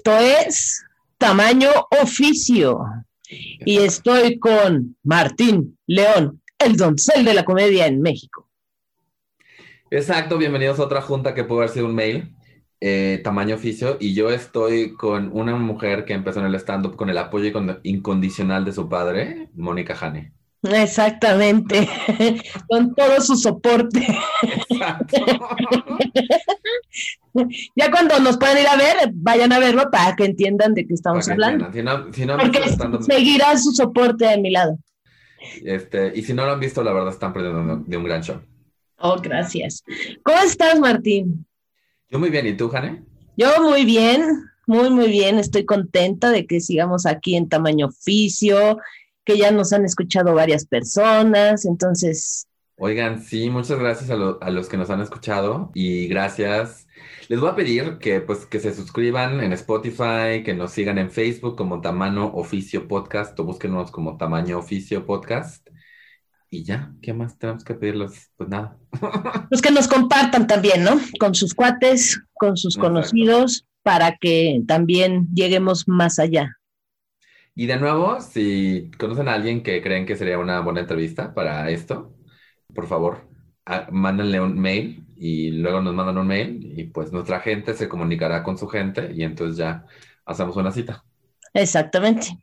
Esto es Tamaño Oficio. Y estoy con Martín León, el doncel de la comedia en México. Exacto, bienvenidos a otra junta que puede haber sido un mail, eh, tamaño oficio, y yo estoy con una mujer que empezó en el stand-up con el apoyo incondicional de su padre, Mónica Jane. Exactamente, con todo su soporte. ya cuando nos puedan ir a ver, vayan a verlo para que entiendan de qué estamos hablando. Porque seguirá su soporte de mi lado. Este, y si no lo han visto, la verdad están perdiendo de un gran show. Oh, gracias. ¿Cómo estás, Martín? Yo muy bien, ¿y tú, Jane? Yo muy bien, muy, muy bien. Estoy contenta de que sigamos aquí en tamaño oficio, que ya nos han escuchado varias personas, entonces... Oigan, sí, muchas gracias a, a, los que nos han escuchado y gracias. Les voy a pedir que, pues, que se suscriban en Spotify, que nos sigan en Facebook como Tamaño Oficio Podcast o búsquenos como Tamaño Oficio Podcast. Y ya, ¿qué más tenemos que pedirles? Pues nada. Pues que nos compartan también, ¿no? Con sus cuates, con sus conocidos, para que también lleguemos más allá. Y de nuevo, si conocen a alguien que creen que sería una buena entrevista para esto, por favor, mándenle un mail y luego nos mandan un mail y pues nuestra gente se comunicará con su gente y entonces ya hacemos una cita. Exactamente.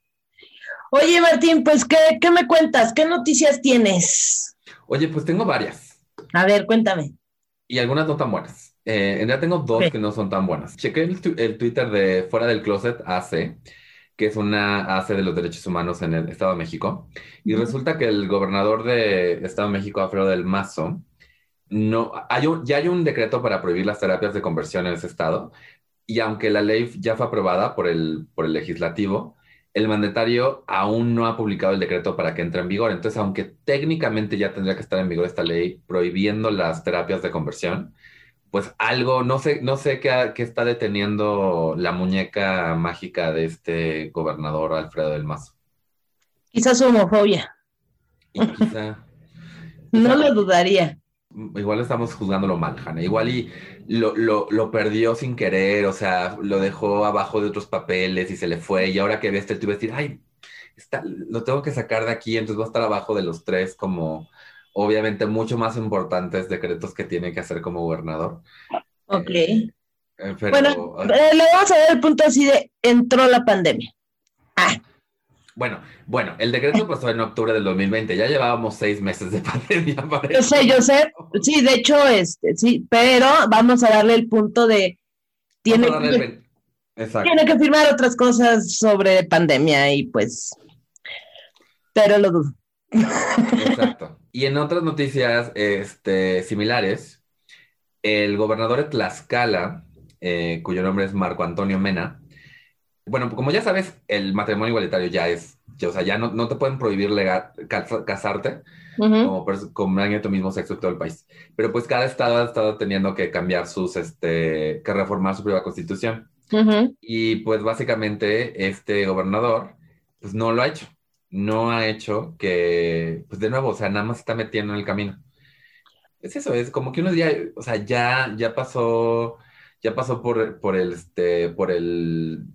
Oye, Martín, pues, ¿qué, qué me cuentas? ¿Qué noticias tienes? Oye, pues tengo varias. A ver, cuéntame. Y algunas no tan buenas. Eh, en realidad tengo dos que no son tan buenas. Chequé el, el Twitter de Fuera del Closet AC que es una ACE de los derechos humanos en el Estado de México. Y resulta que el gobernador de Estado de México, Alfredo del Mazo, no, hay ya hay un decreto para prohibir las terapias de conversión en ese estado. Y aunque la ley ya fue aprobada por el, por el legislativo, el mandatario aún no ha publicado el decreto para que entre en vigor. Entonces, aunque técnicamente ya tendría que estar en vigor esta ley prohibiendo las terapias de conversión, pues algo, no sé, no sé qué, está deteniendo la muñeca mágica de este gobernador Alfredo del Mazo. Quizás su homofobia. no lo dudaría. Igual estamos juzgándolo mal, Hanna. Igual y lo, perdió sin querer, o sea, lo dejó abajo de otros papeles y se le fue. Y ahora que ve este, tú vas a decir, ay, está, lo tengo que sacar de aquí, entonces va a estar abajo de los tres como obviamente mucho más importantes decretos que tiene que hacer como gobernador. Ok. Eh, eh, bueno, eh, le vamos a dar el punto así de entró la pandemia. Ah. Bueno, bueno, el decreto pasó en octubre del 2020, ya llevábamos seis meses de pandemia. yo sé, yo sé, sí, de hecho, este, sí, pero vamos a darle el punto de tiene, que, tiene que firmar otras cosas sobre pandemia y pues, pero lo dudo. Exacto. Y en otras noticias este, similares, el gobernador de Tlaxcala, eh, cuyo nombre es Marco Antonio Mena, bueno, como ya sabes, el matrimonio igualitario ya es, o sea, ya no, te pueden prohibir legal, casarte como con alguien de tu mismo sexo en todo el país. Pero pues cada estado ha estado teniendo que cambiar sus, este, que reformar su propia constitución. Y pues básicamente este gobernador, pues no lo ha hecho no ha hecho que, pues de nuevo, o sea, nada más está metiendo en el camino. Es eso, es como que uno ya, o sea, ya, ya pasó, ya pasó por, por el, este, por el...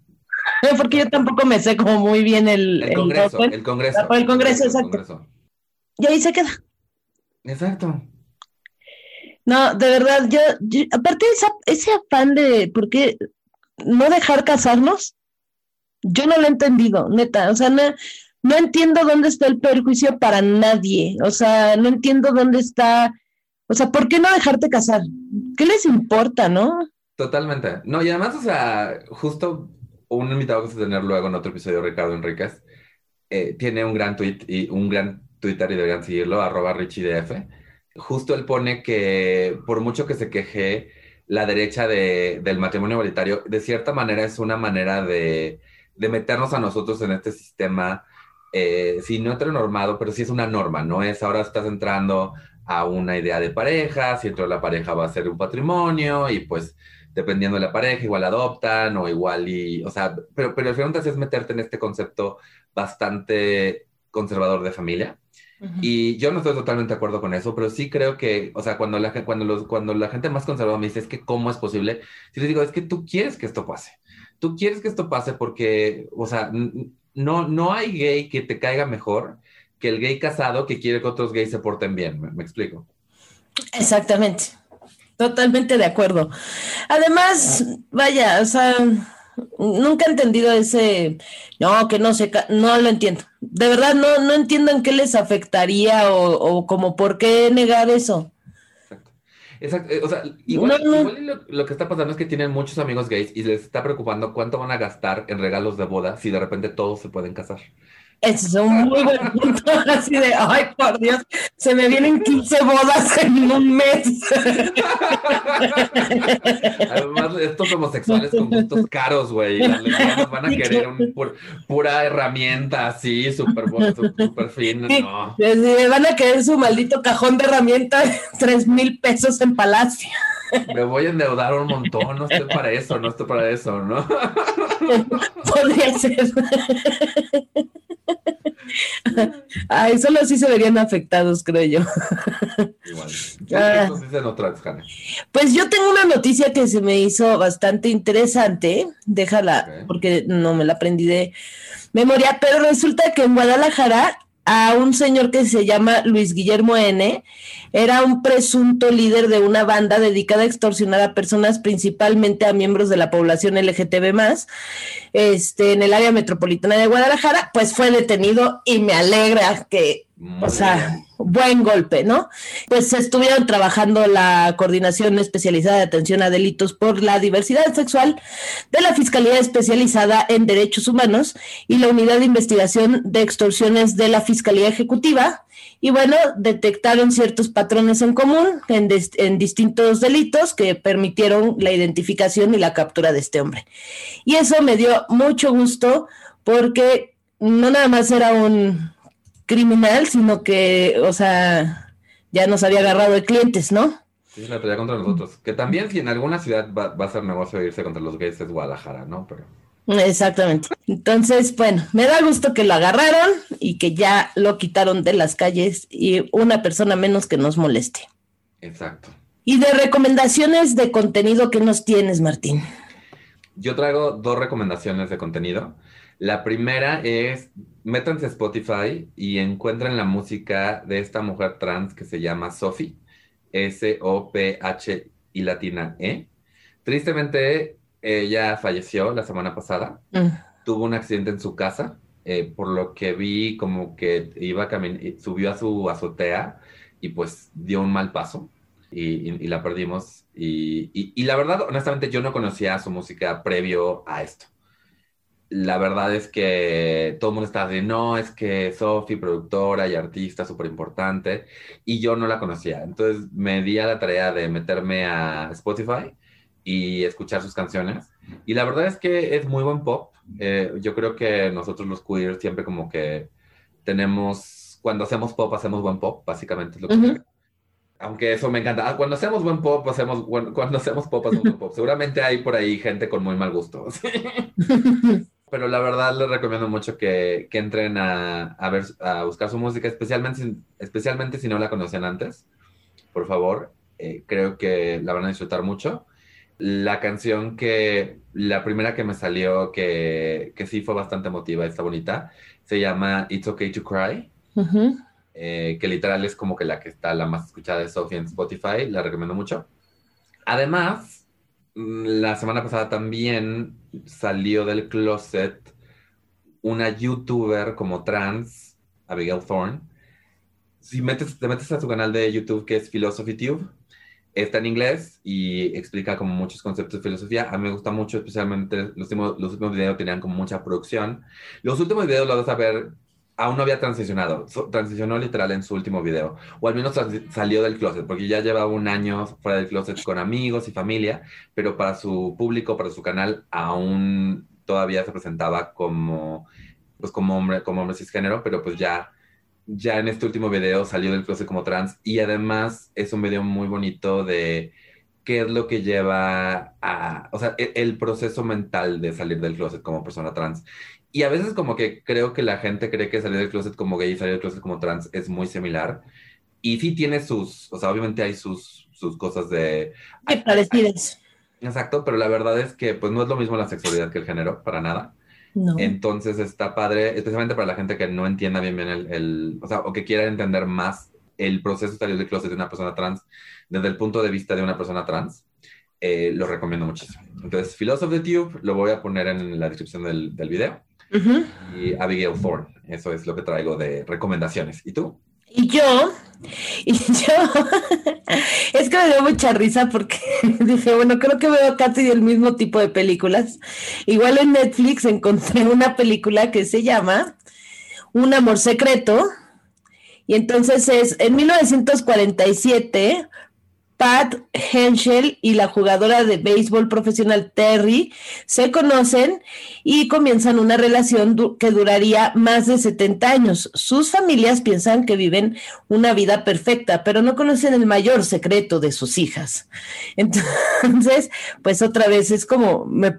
Porque yo tampoco me sé como muy bien el... El Congreso, el, Congreso. Por el Congreso, exacto. Y ahí se queda. Exacto. No, de verdad, yo, aparte de ese afán de, ¿por qué no dejar casarnos? Yo no lo he entendido, neta, o sea, no, no entiendo dónde está el perjuicio para nadie. O sea, no entiendo dónde está. O sea, ¿por qué no dejarte casar? ¿Qué les importa, no? Totalmente. No, y además, o sea, justo un invitado que se tener luego en otro episodio, Ricardo Enríquez, eh, tiene un gran tweet y un gran Twitter y deberían seguirlo, arroba RichieDF. Justo él pone que por mucho que se queje la derecha de, del matrimonio igualitario, de cierta manera es una manera de, de meternos a nosotros en este sistema eh, sí, no heteronormado, pero sí es una norma, no es ahora estás entrando a una idea de pareja, si dentro de la pareja va a ser un patrimonio y pues dependiendo de la pareja igual adoptan o igual y, o sea, pero, pero el final es meterte en este concepto bastante conservador de familia. Y yo no estoy totalmente de acuerdo con eso, pero sí creo que, o sea, cuando la, cuando los, cuando la gente más conservadora me dice, es que cómo es posible, si les digo, es que tú quieres que esto pase. Tú quieres que esto pase porque, o sea, no, no hay gay que te caiga mejor que el gay casado que quiere que otros gays se porten bien. ¿Me, explico? Exactamente. Totalmente de acuerdo. Además, vaya, o sea, nunca he entendido ese, no, que no sé, no lo entiendo. De verdad, no, no entiendo en qué les afectaría o, o como por qué negar eso. Exacto. Eh, o sea, igual, lo, que está pasando es que tienen muchos amigos gays y les está preocupando cuánto van a gastar en regalos de boda si de repente todos se pueden casar. Es un muy buen punto, así de, ay, por Dios, se me vienen 15 bodas en un mes. Además, estos homosexuales con gustos caros, güey, van a querer un, pura herramienta así, súper super fina, no. van a querer su maldito cajón de herramientas, tres mil pesos en Palacio. Me voy a endeudar un montón, no estoy para eso, no estoy para eso, ¿no? Podría ser. Ay, solo así se verían afectados, creo yo. Igual. Ah. Pues yo tengo una noticia que se me hizo bastante interesante. Déjala, porque no me la aprendí de memoria, pero resulta que en Guadalajara a un señor que se llama Luis Guillermo N. Era un presunto líder de una banda dedicada a extorsionar a personas, principalmente a miembros de la población LGTB este, en el área metropolitana de Guadalajara, pues fue detenido y me alegra que, o sea, buen golpe, ¿no? Pues estuvieron trabajando la Coordinación Especializada de Atención a Delitos por la Diversidad Sexual de la Fiscalía Especializada en Derechos Humanos y la Unidad de Investigación de Extorsiones de la Fiscalía Ejecutiva. Y bueno, detectaron ciertos patrones en común en, en distintos delitos que permitieron la identificación y la captura de este hombre. Y eso me dio mucho gusto porque no nada más era un criminal, sino que, o sea, ya nos había agarrado de clientes, ¿no? Sí, la pelea contra nosotros. Que también si en alguna ciudad va, a ser negocio irse contra los gays es Guadalajara, ¿no? Pero... Exactamente. Entonces, bueno, me da gusto que lo agarraron y que ya lo quitaron de las calles y una persona menos que nos moleste. Exacto. Y de recomendaciones de contenido que nos tienes, Martín. Yo traigo dos recomendaciones de contenido. La primera es, métanse a Spotify y encuentren la música de esta mujer trans que se llama Sophie, S-O-P-H y latina E. Tristemente, ella falleció la semana pasada. Mm. Tuvo un accidente en su casa, eh, por lo que vi como que iba a subió a su azotea y pues dio un mal paso y, la perdimos. y, la verdad, honestamente, yo no conocía su música previo a esto la verdad es que todo el mundo estaba diciendo, no, es que Sophie, productora y artista súper importante, y yo no la conocía. Entonces me di a la tarea de meterme a Spotify y escuchar sus canciones. Y la verdad es que es muy buen pop. Eh, yo creo que nosotros los queers siempre como que tenemos, cuando hacemos pop, hacemos buen pop, básicamente es lo que... Aunque eso me encanta. Ah, cuando hacemos buen pop, hacemos cuando hacemos pop, hacemos buen pop. Seguramente hay por ahí gente con muy mal gusto. pero la verdad les recomiendo mucho que, que entren a, a, ver, a buscar su música, especialmente, especialmente si no la conocían antes. Por favor, eh, creo que la van a disfrutar mucho. La canción que, la primera que me salió, que, que sí fue bastante emotiva, está bonita, se llama It's Okay to Cry, eh, que literal es como que la que está la más escuchada de Sophie en Spotify, la recomiendo mucho. Además, la semana pasada también salió del closet una youtuber como trans, Abigail Thorne. Si metes, te metes a su canal de YouTube que es PhilosophyTube, está en inglés y explica como muchos conceptos de filosofía. A mí me gusta mucho, especialmente los últimos, los últimos videos tenían como mucha producción. Los últimos videos los vas a ver aún no había transicionado, transicionó literal en su último video, o al menos salió del closet, porque ya lleva un año fuera del closet con amigos y familia, pero para su público, para su canal, aún todavía se presentaba como, pues como hombre, como hombre cisgénero, pero pues ya, ya en este último video salió del closet como trans, y además es un video muy bonito de qué es lo que lleva a, o sea, el, el proceso mental de salir del closet como persona trans y a veces como que creo que la gente cree que salir del closet como gay y salir del closet como trans es muy similar. Y sí tiene sus, o sea, obviamente hay sus, sus cosas de... Qué parecidas. Exacto, pero la verdad es que pues no es lo mismo la sexualidad que el género, para nada. No. Entonces está padre, especialmente para la gente que no entienda bien bien el, el- o sea, o que quiera entender más el proceso de salir del closet de una persona trans desde el punto de vista de una persona trans, eh, lo recomiendo muchísimo. Entonces, Philosophy Tube lo voy a poner en la descripción del, del video Y Abigail Thorne, eso es lo que traigo de recomendaciones. ¿Y tú? Y yo, y yo, es que me dio mucha risa porque dije, bueno, creo que veo casi el mismo tipo de películas. Igual en Netflix encontré una película que se llama Un amor secreto. Y entonces es en 1947, Pat Henschel y la jugadora de béisbol profesional Terry se conocen y comienzan una relación que duraría más de 70 años. Sus familias piensan que viven una vida perfecta, pero no conocen el mayor secreto de sus hijas. Entonces, pues otra vez es como, me-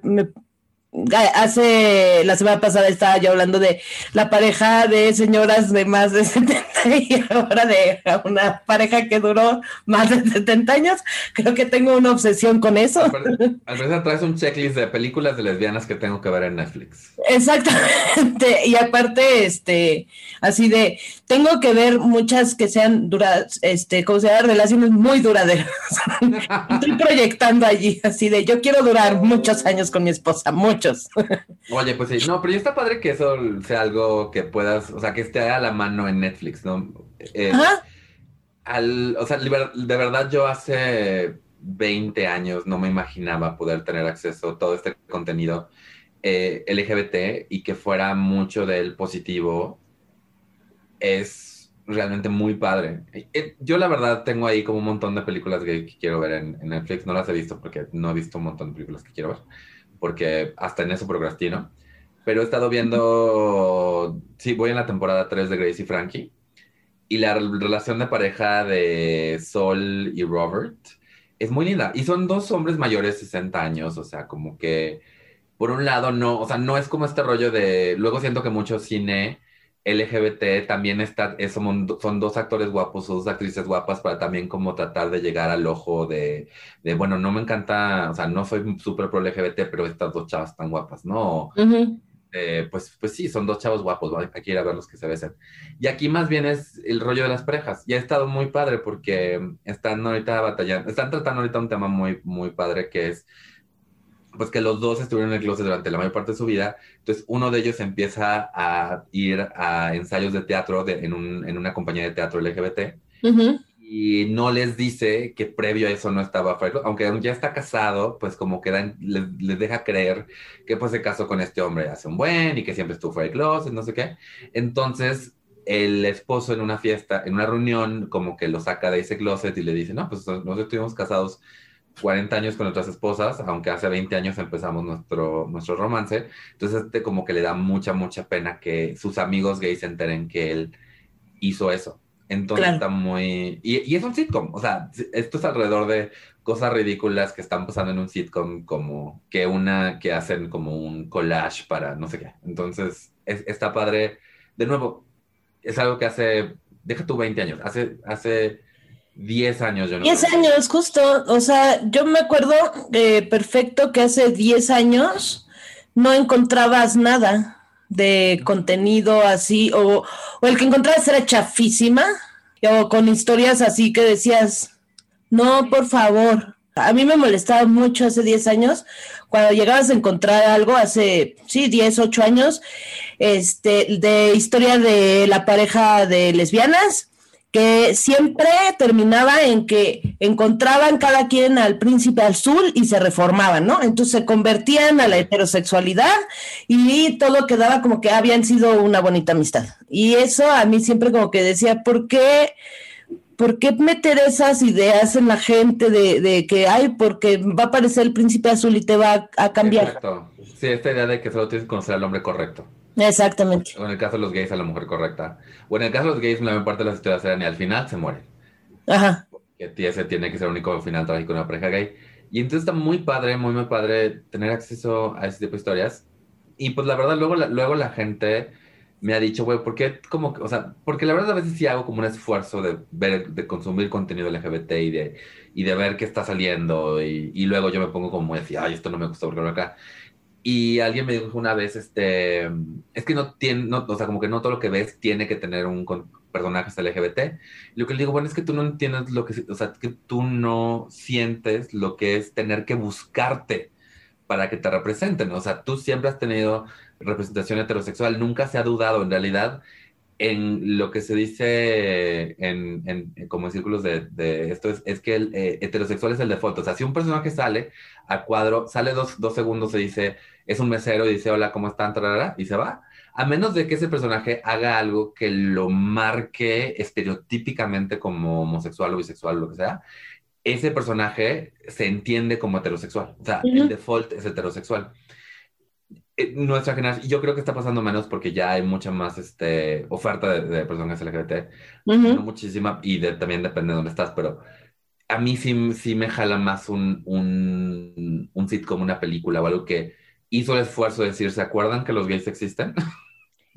hace la semana pasada estaba yo hablando de la pareja de señoras de más de 70 y ahora de una pareja que duró más de 70 años. Creo que tengo una obsesión con eso. Al parecer traes un checklist de películas de lesbianas que tengo que ver en Netflix. Exactamente, y aparte, este, así de, tengo que ver muchas que sean duras, este, como se llama, relaciones muy duraderas. Estoy proyectando allí, así de, yo quiero durar muchos años con mi esposa, muchos. Oye, pues sí, no, pero ya está padre que eso sea algo que puedas, o sea, que esté a la mano en Netflix, ¿no? Eh, Ajá, al, o sea, de verdad yo hace 20 años no me imaginaba poder tener acceso a todo este contenido eh, LGBT y que fuera mucho del positivo. Es realmente muy padre. Eh, Yo la verdad tengo ahí como un montón de películas gay que quiero ver en, en Netflix. No las he visto porque no he visto un montón de películas que quiero ver, porque hasta en eso procrastino. Pero he estado viendo, sí, voy en la temporada 3 de Grace y Frankie. Y la rel- relación de pareja de Sol y Robert es muy linda. Y son dos hombres mayores, 60 años, o sea, como que, por un lado, no, o sea, no es como este rollo de, luego siento que mucho cine LGBT también está, es- son, son dos actores guapos dos actrices guapas para también como tratar de llegar al ojo de, de, bueno, no me encanta, o sea, no soy súper pro LGBT, pero estas dos chavas están guapas, ¿no? eh, pues, pues sí, son dos chavos guapos, hay que ir a verlos que se besen. Y aquí más bien es el rollo de las parejas. Y ha estado muy padre porque están ahorita batallando, están tratando ahorita un tema muy, muy padre que es, pues que los dos estuvieron en el closet durante la mayor parte de su vida. Entonces uno de ellos empieza a ir a ensayos de teatro de- en, un- en una compañía de teatro LGBT ujú. y no les dice que previo a eso no estaba Fred, aunque ya está casado, pues como que dan- les, les deja creer que pues se casó con este hombre hace un buen y que siempre estuvo fuera del closet, no sé qué. Entonces el esposo en una fiesta, en una reunión, como que lo saca de ese closet y le dice, no, pues nosotros estuvimos casados 40 años con nuestras esposas, aunque hace 20 años empezamos nuestro, nuestro romance. Entonces este como que le da mucha, mucha pena que sus amigos gays se enteren que él hizo eso. Entonces Claro. está muy... Y, y es un sitcom, o sea, esto es alrededor de cosas ridículas que están pasando en un sitcom como que una que hacen como un collage para no sé qué. Entonces es- está padre. De nuevo, es algo que hace, deja tú 20 años, hace, hace 10 años yo no... 10 creo. años, justo. O sea, yo me acuerdo eh, perfecto que hace 10 años no encontrabas nada de contenido así, o, o el que encontrabas era chafísima, o con historias así que decías, no, por favor. A mí me molestaba mucho hace 10 años, cuando llegabas a encontrar algo hace, sí, 10, 8 años, este, de historia de la pareja de lesbianas, que siempre terminaba en que encontraban cada quien al príncipe azul y se reformaban, ¿no? Entonces se convertían a la heterosexualidad y todo quedaba como que habían sido una bonita amistad. Y eso a mí siempre como que decía, ¿por qué? ¿Por qué meter esas ideas en la gente de, de que, ay, porque va a aparecer el príncipe azul y te va a, a cambiar? Exacto. Sí, esta idea de que solo tienes que conocer al hombre correcto. Exactamente. O en el caso de los gays, a la mujer correcta. O en el caso de los gays, la mayor parte de las historias eran y al final se mueren. Ajá. Que ese tiene que ser el único final trágico de una pareja gay. Y entonces está muy padre, muy, muy padre tener acceso a ese tipo de historias. Y pues la verdad, luego la, luego la gente me ha dicho, güey, ¿por qué como, o sea, porque la verdad a veces sí hago como un esfuerzo de ver, de consumir contenido LGBT y de, y de ver qué está saliendo y, y luego yo me pongo como muy así, ay, esto no me gusta porque acá. Y alguien me dijo una vez, este, es que no tiene, no, o sea, como que no todo lo que ves tiene que tener un con- personaje LGBT. Lo que le digo, bueno, es que tú no entiendes lo que, o sea, que tú no sientes lo que es tener que buscarte para que te representen. O sea, tú siempre has tenido representación heterosexual, nunca se ha dudado en realidad en lo que se dice en, en- como en círculos de, de esto es, es que el eh, heterosexual es el default. O sea, si un personaje sale a cuadro, sale dos, dos segundos, se dice, es un mesero y dice, hola, ¿cómo están? Tarara, y se va. A menos de que ese personaje haga algo que lo marque estereotípicamente como homosexual o bisexual o lo que sea, ese personaje se entiende como heterosexual. O sea, el Ujú. default es heterosexual. Eh, Nuestra generación, yo creo que está pasando menos porque ya hay mucha más este, oferta de, de personas LGBT, no Ujú. muchísima, y de- también depende de dónde estás, pero a mí sí, sí me jala más un, un, un sitcom, una película o algo que hizo el esfuerzo de decir, ¿se acuerdan que los gays existen?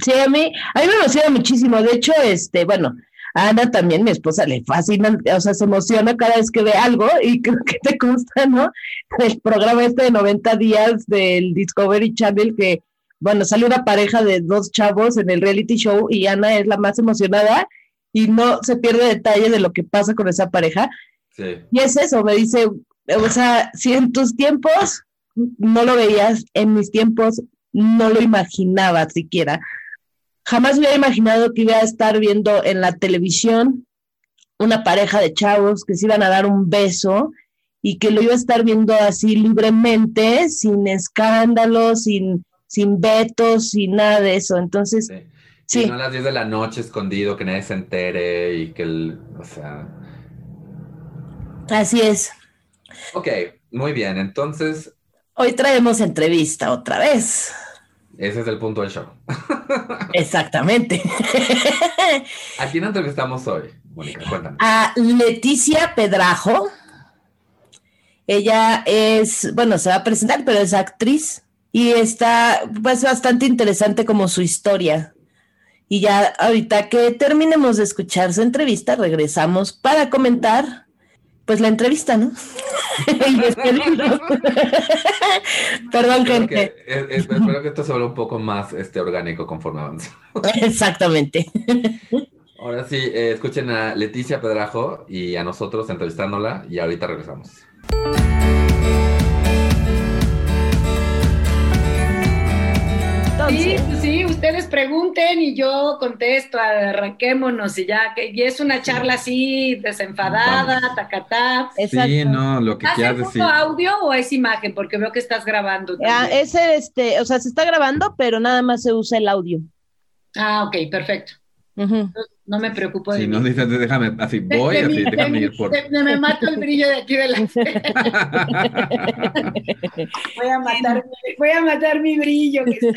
Sí, a mí, a mí me emociona muchísimo. De hecho, este, bueno, a Ana también, mi esposa, le fascina, o sea, se emociona cada vez que ve algo y creo que te consta, ¿no? El programa este de 90 días del Discovery Channel que, bueno, sale una pareja de dos chavos en el reality show y Ana es la más emocionada y no se pierde detalle de lo que pasa con esa pareja. Sí. Y es eso, me dice, o sea, si en tus tiempos no lo veías, en mis tiempos no lo imaginaba siquiera. Jamás hubiera imaginado que iba a estar viendo en la televisión una pareja de chavos que se iban a dar un beso y que lo iba a estar viendo así libremente, sin escándalos, sin, sin vetos, sin nada de eso. Entonces, Sí. sí, Y no a las 10 de la noche escondido, que nadie se entere y que el, o sea, así es. ok, muy bien, entonces Hoy traemos entrevista otra vez. ese es el punto del show. Exactamente. ¿A quién entrevistamos hoy, Mónica? Cuéntame. a Leticia Pedrajo. Ella es, bueno, se va a presentar, pero es actriz y está pues bastante interesante como su historia. Y ya ahorita que terminemos de escuchar su entrevista, regresamos para comentar pues la entrevista, ¿no? y. Perdón, gente. que, es- es- espero que esto se vuelva un poco más este, orgánico conforme avance. Exactamente. Ahora sí, eh, escuchen a Leticia Pedrajo y a nosotros entrevistándola y ahorita regresamos. Entonces, pues sí, ustedes pregunten y yo contesto, arranquémonos y ya, que y es una charla así, desenfadada, Vamos. tacatá. exacto. Sí, no, lo que ¿Hace quieras decir. audio o es imagen? Porque veo que estás grabando. Ah, ese, este, o sea, se está grabando, pero nada más se usa el audio. Ah, ok, perfecto. Ujú. No me preocupo de Si mí. no dices, déjame, así voy, de así, de déjame ir por. me mato el brillo de aquí de la voy a matar voy a matar mi brillo que está.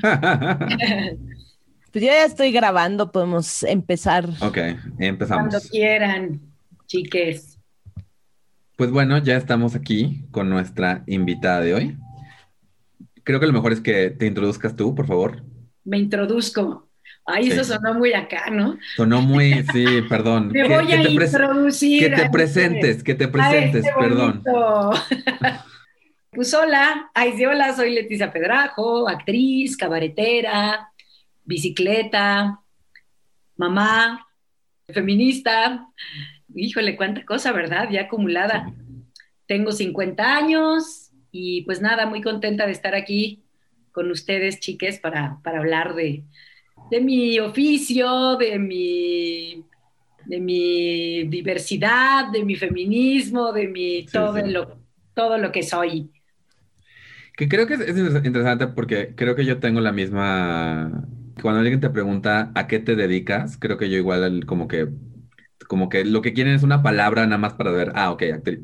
Pues yo ya estoy grabando, podemos empezar. ok, Cuando empezamos. quieran, chiques. Pues bueno, ya estamos aquí con nuestra invitada de hoy. Creo que lo mejor es que te introduzcas tú, por favor. Me introduzco. Ay, eso sonó muy acá, ¿no? Sonó muy, sí, perdón. Me voy que a te introducir. Que te a este- presentes, que te a presentes, este perdón. Pues hola, ay, sí, hola, soy Leticia Pedrajo, actriz, cabaretera, bicicleta, mamá, feminista. Híjole, cuánta cosa, ¿verdad? Ya acumulada. Tengo 50 años y pues nada, muy contenta de estar aquí con ustedes, chiques, para, para hablar de, de mi oficio, de mi, de mi diversidad, de mi feminismo, de mi todo, sí. Lo, todo lo que soy. Que creo que es, es interesante porque creo que yo tengo la misma. Cuando alguien te pregunta a qué te dedicas, creo que yo igual el- como que como que lo que quieren es una palabra nada más para ver, ah, ok, actriz.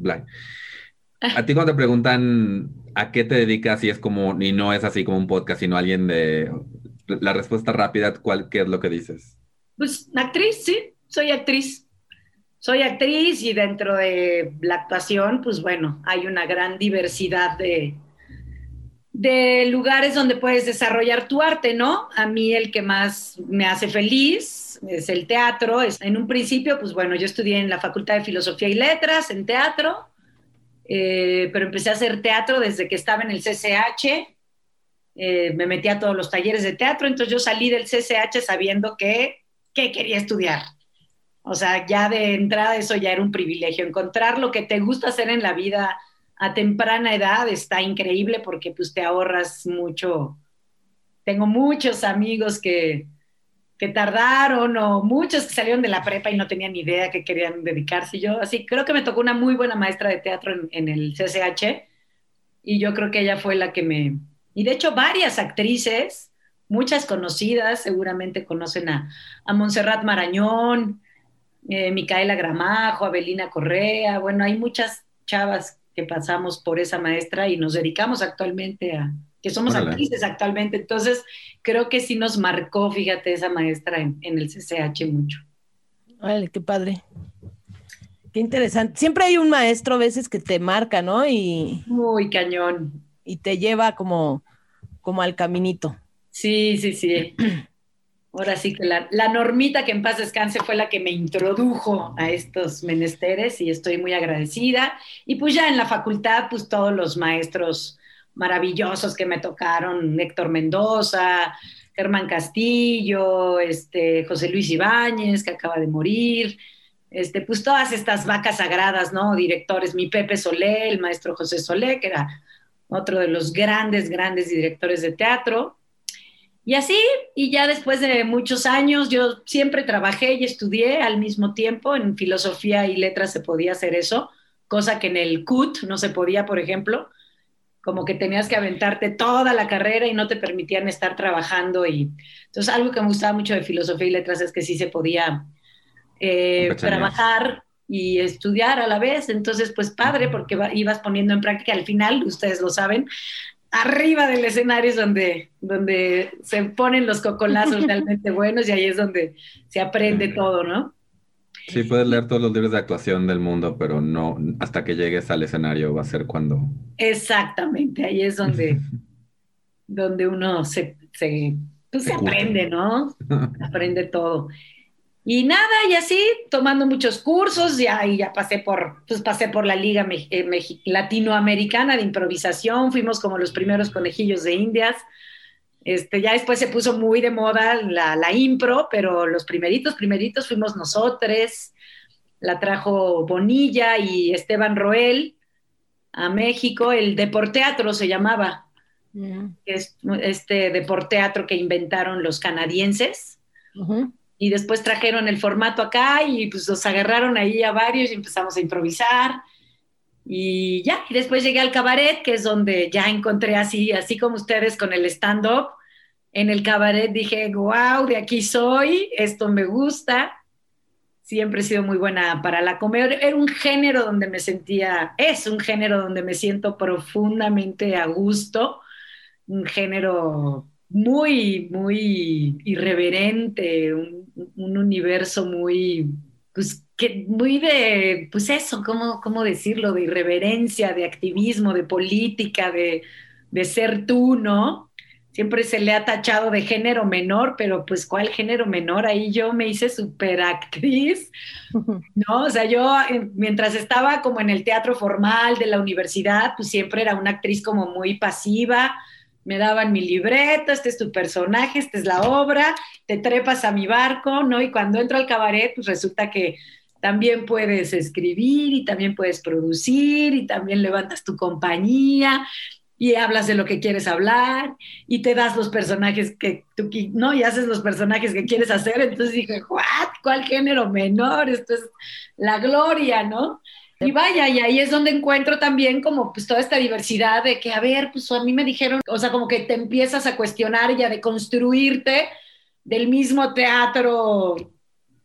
A ti cuando te preguntan a qué te dedicas y es como, y no es así como un podcast, sino alguien de la respuesta rápida, ¿cuál, qué es lo que dices? Pues actriz, sí, soy actriz. Soy actriz y dentro de la actuación, pues bueno, hay una gran diversidad de, de lugares donde puedes desarrollar tu arte, ¿no? A mí el que más me hace feliz es el teatro. En un principio, pues bueno, yo estudié en la Facultad de Filosofía y Letras, en teatro, eh, pero empecé a hacer teatro desde que estaba en el CCH. Eh, me metí a todos los talleres de teatro, entonces yo salí del CCH sabiendo que, que quería estudiar. O sea, ya de entrada eso ya era un privilegio. Encontrar lo que te gusta hacer en la vida a temprana edad está increíble porque pues te ahorras mucho. Tengo muchos amigos que, que tardaron o muchos que salieron de la prepa y no tenían idea que querían dedicarse. Yo así creo que me tocó una muy buena maestra de teatro en, en el CCH y yo creo que ella fue la que me... Y de hecho varias actrices, muchas conocidas, seguramente conocen a, a Montserrat Marañón, eh, Micaela Gramajo, Abelina Correa, bueno, hay muchas chavas que pasamos por esa maestra y nos dedicamos actualmente a, que somos actrices actualmente, entonces creo que sí nos marcó, fíjate, esa maestra en, el CCH mucho. Vale, qué padre. Qué interesante. Siempre hay un maestro a veces que te marca, ¿no? Y. Muy cañón. Y te lleva como, como al caminito. Sí, sí, sí. Ahora sí que la, normita que en paz descanse fue la que me introdujo a estos menesteres y estoy muy agradecida. Y pues ya en la facultad, pues todos los maestros maravillosos que me tocaron, Héctor Mendoza, Germán Castillo, este, José Luis Ibáñez, que acaba de morir, este, pues todas estas vacas sagradas, ¿no? Directores, mi Pepe Solé, el maestro José Solé, que era otro de los grandes, grandes directores de teatro. Y así, y ya después de muchos años, yo siempre trabajé y estudié al mismo tiempo. En filosofía y letras se podía hacer eso, cosa que en el CUT no se podía, por ejemplo. Como que tenías que aventarte toda la carrera y no te permitían estar trabajando. Y entonces, algo que me gustaba mucho de filosofía y letras es que sí se podía eh, trabajar y estudiar a la vez. Entonces, pues padre, porque ibas poniendo en práctica al final, ustedes lo saben, arriba del escenario es donde, donde se ponen los cocolazos realmente buenos y ahí es donde se aprende todo, ¿no? Sí, puedes leer todos los libros de actuación del mundo, pero no hasta que llegues al escenario va a ser cuando. Exactamente, ahí es donde, donde uno se, se, pues se aprende, ¿no? aprende todo. Y nada, y así, tomando muchos cursos, ya, y ya pasé por, pues pasé por la Liga eh, Latinoamericana de Improvisación, fuimos como los primeros conejillos de Indias. Este, ya después se puso muy de moda la, la impro, pero los primeritos, primeritos fuimos nosotros. La trajo Bonilla y Esteban Roel a México, el Deporteatro se llamaba, es este Deporteatro que inventaron los canadienses y después trajeron el formato acá y pues los agarraron ahí a varios y empezamos a improvisar. Y ya, y después llegué al cabaret, que es donde ya encontré así, así como ustedes con el stand-up, en el cabaret dije, wow, de aquí soy, esto me gusta, siempre he sido muy buena para la comedia, era un género donde me sentía, es un género donde me siento profundamente a gusto, un género muy, muy irreverente, un, universo muy, pues, que, muy de, pues eso, ¿cómo, ¿cómo decirlo? De irreverencia, de activismo, de política, de, de ser tú, ¿no? Siempre se le ha tachado de género menor, pero pues ¿cuál género menor? Ahí yo me hice súper actriz, ¿no? O sea, yo eh, mientras estaba como en el teatro formal de la universidad, pues siempre era una actriz como muy pasiva, me daban mi libreta, este es tu personaje, esta es la obra, te trepas a mi barco, ¿no? Y cuando entro al cabaret, pues resulta que también puedes escribir y también puedes producir y también levantas tu compañía y hablas de lo que quieres hablar y te das los personajes que tú, ¿no? Y haces los personajes que quieres hacer. Entonces dije, ¿what? ¿Cuál género menor? Esto es la gloria, ¿no? Y vaya, y ahí es donde encuentro también como pues toda esta diversidad de que, a ver, pues a mí me dijeron, o sea, como que te empiezas a cuestionar y a deconstruirte del mismo teatro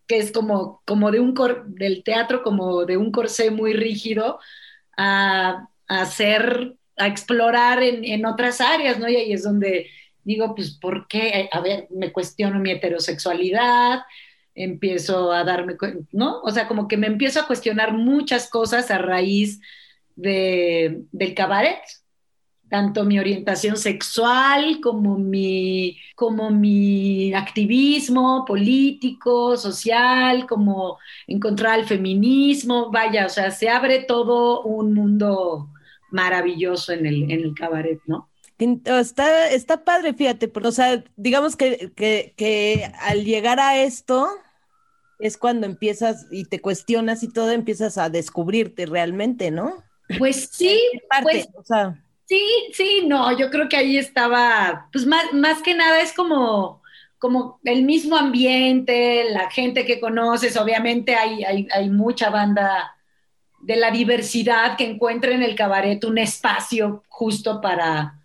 que es como, como de un, cor, del teatro como de un corsé muy rígido a, a hacer, a explorar en, en otras áreas, ¿no? Y ahí es donde digo, pues, ¿por qué? A ver, me cuestiono mi heterosexualidad, empiezo a darme, ¿no? O sea, como que me empiezo a cuestionar muchas cosas a raíz de, del cabaret. tanto mi orientación sexual como mi, como mi activismo político, social, como encontrar el feminismo, vaya, o sea, se abre todo un mundo maravilloso en el, en el cabaret, ¿no? Está, está padre, fíjate, o sea, digamos que, que, que al llegar a esto es cuando empiezas y te cuestionas y todo, empiezas a descubrirte realmente, ¿no? Pues sí, pues, o sea. Sí, sí, no, yo creo que ahí estaba, pues más, más que nada es como, como el mismo ambiente, la gente que conoces, obviamente hay, hay, hay mucha banda de la diversidad que encuentra en el cabaret un espacio justo para,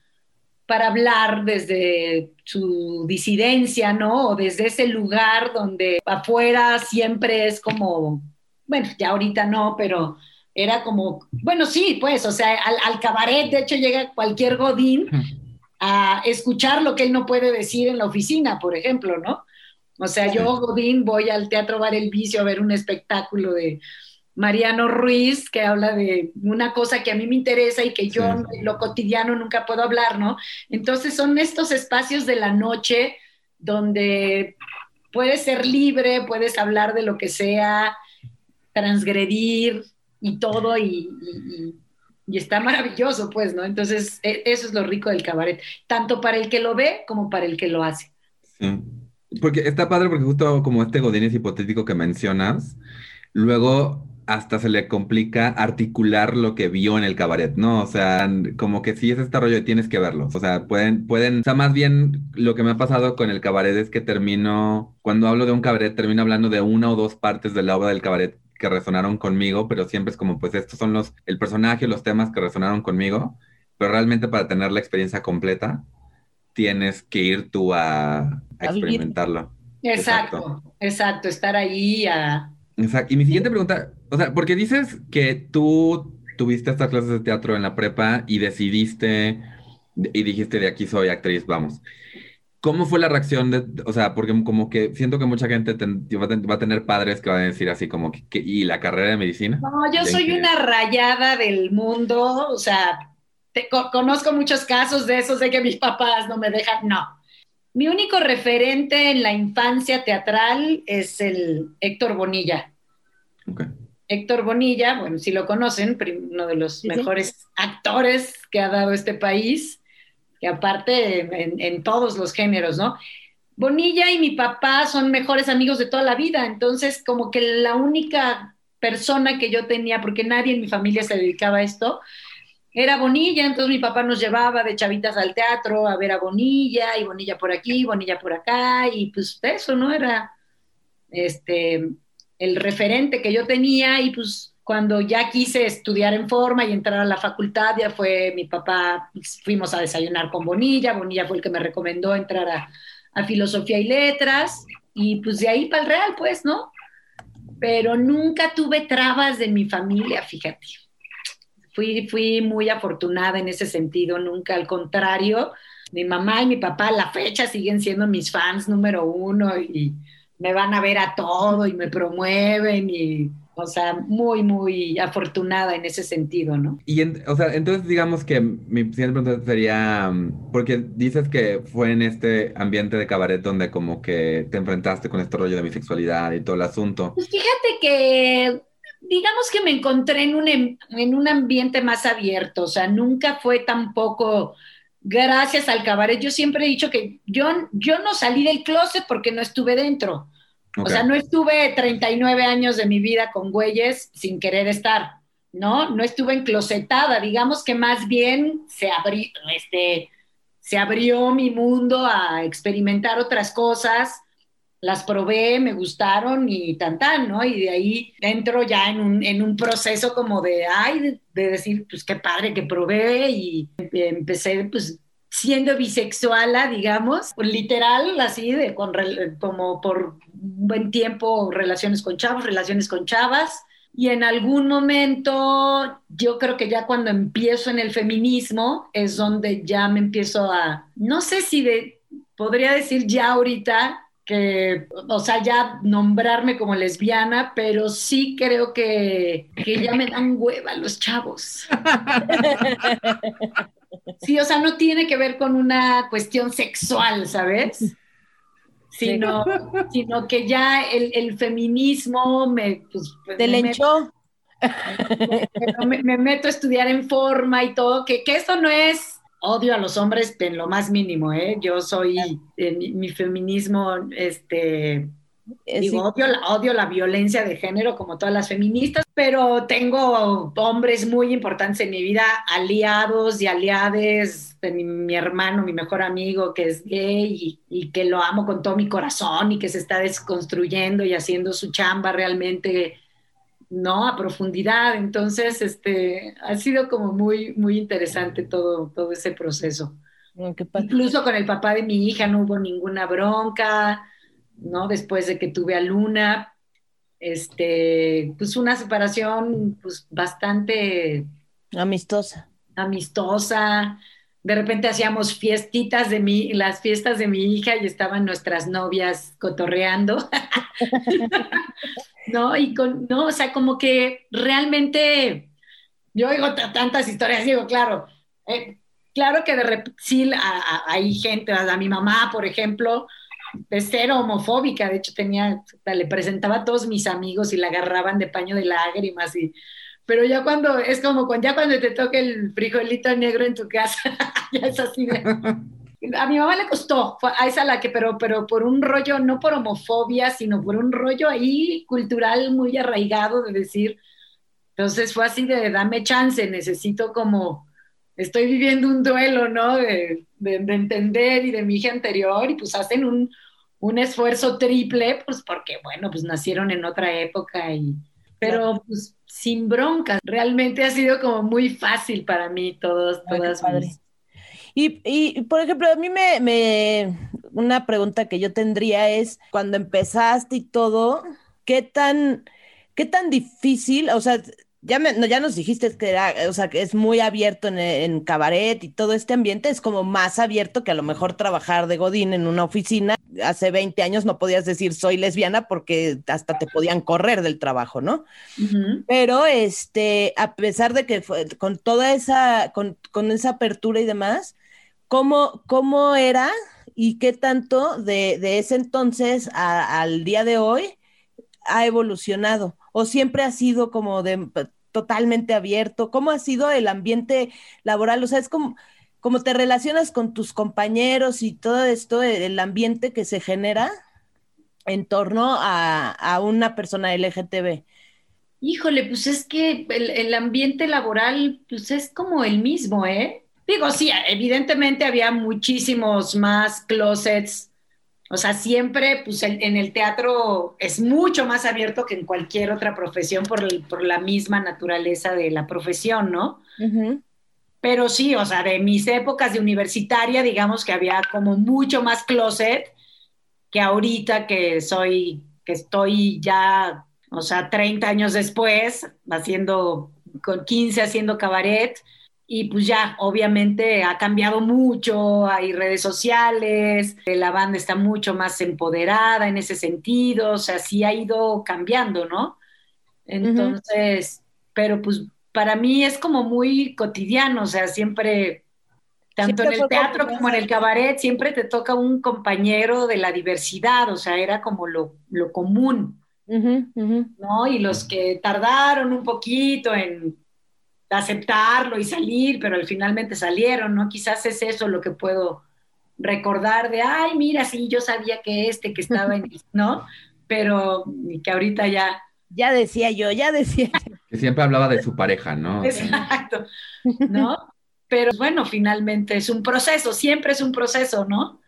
para hablar desde su disidencia, ¿no? O desde ese lugar donde afuera siempre es como, bueno, ya ahorita no, pero era como, bueno, sí, pues, o sea, al, cabaret, de hecho, llega cualquier Godín a escuchar lo que él no puede decir en la oficina, por ejemplo, ¿no? O sea, yo, Godín, voy al Teatro Bar El Vicio a ver un espectáculo de Mariano Ruiz que habla de una cosa que a mí me interesa y que yo en lo cotidiano nunca puedo hablar, ¿no? Entonces son estos espacios de la noche donde puedes ser libre, puedes hablar de lo que sea, transgredir, y todo y, está maravilloso, pues, ¿no? Entonces, e, eso es lo rico del cabaret, tanto para el que lo ve como para el que lo hace. Sí. Porque está padre porque justo como este Godínez hipotético que mencionas, luego hasta se le complica articular lo que vio en el cabaret, ¿no? O sea, como que si es este rollo tienes que verlo. O sea, pueden, pueden, o sea, más bien lo que me ha pasado con el cabaret es que termino, cuando hablo de un cabaret, termino hablando de una o dos partes de la obra del cabaret que resonaron conmigo, pero siempre es como, pues estos son los, el personaje, los temas que resonaron conmigo, pero realmente para tener la experiencia completa, tienes que ir tú a, experimentarlo. Exacto, exacto, estar ahí a... Exacto. Y mi siguiente pregunta, o sea, porque dices que tú tuviste estas clases de teatro en la prepa y decidiste y dijiste de aquí soy actriz, vamos. ¿Cómo fue la reacción de, o sea, porque como que siento que mucha gente va, a tener padres que van a decir así como que, ¿y la carrera de medicina? No, yo soy una rayada del mundo, o sea, conozco muchos casos de esos de que mis papás no me dejan, no. Mi único referente en la infancia teatral es el Héctor Bonilla. Okay. Héctor Bonilla, bueno, si lo conocen, uno de los mejores actores que ha dado este país que aparte en, todos los géneros, ¿no? Bonilla y mi papá son mejores amigos de toda la vida, entonces como que la única persona que yo tenía, porque nadie en mi familia se dedicaba a esto, era Bonilla, entonces mi papá nos llevaba de chavitas al teatro a ver a Bonilla, y Bonilla por aquí, Bonilla por acá, y pues eso, ¿no? Era este, el referente que yo tenía, y pues cuando ya quise estudiar en forma y entrar a la facultad, ya fue mi papá, fuimos a desayunar con Bonilla, Bonilla fue el que me recomendó entrar a, filosofía y letras, y pues de ahí para el real, pues, ¿no? Pero nunca tuve trabas de mi familia, fíjate. Fui, fui muy afortunada en ese sentido, nunca, al contrario, mi mamá y mi papá a la fecha siguen siendo mis fans número uno y me van a ver a todo y me promueven y o sea, muy, muy afortunada en ese sentido, ¿no? Y, o sea, entonces digamos que mi siguiente pregunta sería, mm, porque dices que fue en este ambiente de cabaret donde como que te enfrentaste con este rollo de mi sexualidad y todo el asunto. Pues fíjate que, digamos que me encontré en un, en un ambiente más abierto, o sea, nunca fue tampoco gracias al cabaret. Yo siempre he dicho que yo, yo no salí del closet porque no estuve dentro. O sea, no estuve 39 años de mi vida con güeyes sin querer estar, ¿no? No estuve enclosetada, digamos que más bien se abrió, este, se abrió mi mundo a experimentar otras cosas, las probé, me gustaron y tan tan, ¿no? Y de ahí entro ya en un, en un proceso como de, ay, de, de decir, pues qué padre que probé y empecé, pues siendo bisexual, digamos, literal, así, de, con, como por un buen tiempo, relaciones con chavos, relaciones con chavas. Y en algún momento, yo creo que ya cuando empiezo en el feminismo, es donde ya me empiezo a, no sé si de, podría decir ya ahorita, que, o sea, ya nombrarme como lesbiana, pero sí creo que, que ya me dan hueva los chavos. Sí, o sea, no tiene que ver con una cuestión sexual, ¿sabes? Sino, sino que ya el, el feminismo me... Pues, pues Te me lenchó. meto- me, me meto a estudiar en forma y todo, que, que eso no es odio a los hombres en lo más mínimo, ¿eh? Yo soy, eh, mi, mi feminismo, este, Digo, odio, la, odio la violencia de género como todas las feministas, pero tengo hombres muy importantes en mi vida, aliados y aliades, de mi, mi hermano, mi mejor amigo que es gay y, y que lo amo con todo mi corazón y que se está desconstruyendo y haciendo su chamba realmente, ¿no? A profundidad. Entonces, este, ha sido como muy, muy interesante todo, todo ese proceso. Incluso con el papá de mi hija no hubo ninguna bronca, ¿no? Después de que tuve a Luna, este, pues una separación pues bastante Amistosa. amistosa. De repente hacíamos fiestitas de mi, las fiestas de mi hija y estaban nuestras novias cotorreando. ¿No? Y con, no, o sea, como que realmente yo oigo tantas historias, digo, claro, eh, claro que de repente sí a- hay gente, a mi mamá, por ejemplo, de cero homofóbica, de hecho tenía, le presentaba a todos mis amigos y la agarraban de paño de lágrimas y pero ya cuando, es como cuando, ya cuando te toca el frijolito negro en tu casa, ya es así de... A mi mamá le costó, a esa la que, pero, pero por un rollo, no por homofobia, sino por un rollo ahí cultural muy arraigado de decir, entonces fue así de dame chance, necesito como, estoy viviendo un duelo, ¿no? De, de- de entender y de mi hija anterior y pues hacen un, un esfuerzo triple, pues porque, bueno, pues nacieron en otra época y, pero pues sin broncas. Realmente ha sido como muy fácil para mí todos, qué todas mis- Y, y, por ejemplo, a mí me, me, una pregunta que yo tendría es, cuando empezaste y todo, ¿qué tan, qué tan difícil, o sea, ya, me, no, ya nos dijiste que era, o sea, que es muy abierto en, en cabaret y todo este ambiente es como más abierto que a lo mejor trabajar de Godín en una oficina. Hace 20 años no podías decir soy lesbiana porque hasta te podían correr del trabajo, ¿no? Pero este, a pesar de que fue con toda esa, con, con esa apertura y demás, ¿cómo, cómo era y qué tanto de, de ese entonces al día de hoy ha evolucionado? ¿O siempre ha sido como de totalmente abierto? ¿Cómo ha sido el ambiente laboral? O sea, es como, como te relacionas con tus compañeros y todo esto, el, el ambiente que se genera en torno a, a una persona LGTB. Híjole, pues es que el, el ambiente laboral, pues es como el mismo, ¿eh? Digo, sí, evidentemente había muchísimos más closets. O sea, siempre, pues el- en el teatro es mucho más abierto que en cualquier otra profesión por, el- por la misma naturaleza de la profesión, ¿no? Ujú. Pero sí, o sea, de mis épocas de universitaria, digamos que había como mucho más closet que ahorita que soy, que estoy ya, o sea, 30 años después, haciendo, con 15 haciendo cabaret, y pues ya, obviamente ha cambiado mucho, hay redes sociales, la banda está mucho más empoderada en ese sentido, o sea, sí ha ido cambiando, ¿no? Entonces, pero pues para mí es como muy cotidiano, o sea, siempre, tanto Siempre en el teatro como en el cabaret, siempre te toca un compañero de la diversidad, o sea, era como lo, lo común, Ujú, ujú. ¿no? Y los que tardaron un poquito en aceptarlo y salir, pero al finalmente salieron, ¿no? Quizás es eso lo que puedo recordar de, ay, mira, sí, yo sabía que este que estaba en, ¿no? Pero que ahorita ya, Ya decía yo, ya decía. Que siempre hablaba de su pareja, ¿no? exacto, ¿no? Pero bueno, finalmente es un proceso, siempre es un proceso, ¿no?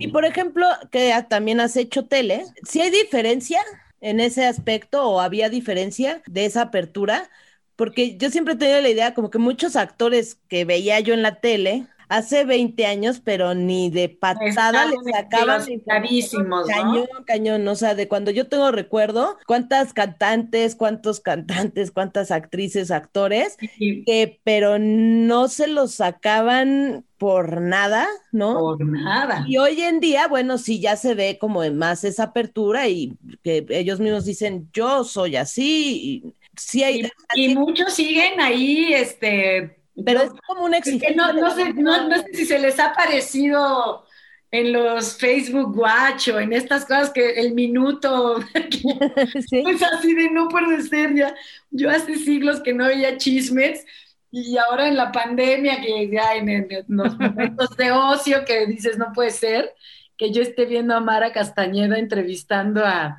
Y por ejemplo, que también has hecho tele, si hay diferencia en ese aspecto o había diferencia de esa apertura, porque yo siempre he tenido la idea como que muchos actores que veía yo en la tele hace 20 años, pero ni de patada Estaban le sacaban la clavísimos, ¿no? Cañón, cañón, o sea, de cuando yo tengo recuerdo, cuántas cantantes, cuántos cantantes, cuántas actrices, actores, que pero no se los sacaban por nada, ¿no? por nada. Y hoy en día, bueno, sí ya se ve como más esa apertura y que ellos mismos dicen, yo soy así, y sí hay... Y, y muchos siguen ahí, este, Pero es como una exigencia. no, sé, gente. no- no sé si se les ha parecido en los Facebook Watch o en estas cosas que el minuto, Sí. pues así de no puede ser ya. Yo hace siglos que no veía chismes y ahora en la pandemia, que ya en, en- en los momentos de ocio que dices no puede ser, que yo esté viendo a Mara Castañeda entrevistando a,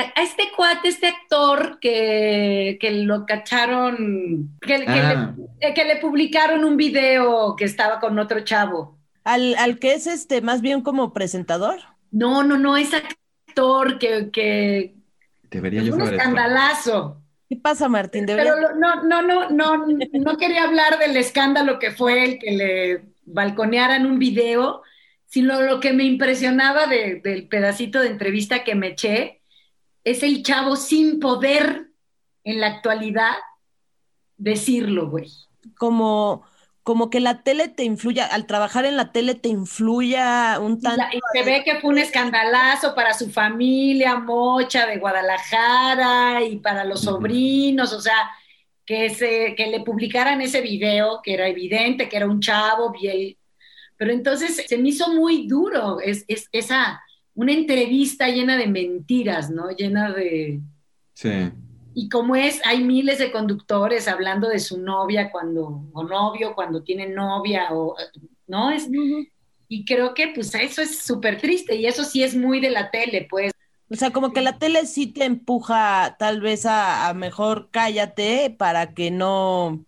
a este cuate, este actor que, que lo cacharon, que, que Ah. le, que le publicaron un video que estaba con otro chavo. Al, al que es este, más bien como presentador. No, no, no, es actor que, que Debería es yo un saber esto. escandalazo. ¿Qué pasa, Martín? Debería- Pero lo- no, no, no, no, no quería hablar del escándalo que fue el que le balconearan un video, sino lo que me impresionaba de- del pedacito de entrevista que me eché, es el chavo sin poder en la actualidad decirlo, güey. como, como que la tele te influya, al trabajar en la tele te influya un Y, tanto. la- y se ve que fue un escandalazo para su familia, Mocha de Guadalajara y para los sobrinos, o sea, que, se, que le publicaran ese video, que era evidente que era un chavo, bien, pero entonces se me hizo muy duro es, es- esa, una entrevista llena de mentiras, ¿no? Llena de... Sí. Y como es, hay miles de conductores hablando de su novia cuando, o novio, cuando tienen novia, o, ¿no? Es, y creo que pues eso es súper triste y eso sí es muy de la tele, pues. O sea, como que la tele sí te empuja tal vez a, a mejor cállate para que no,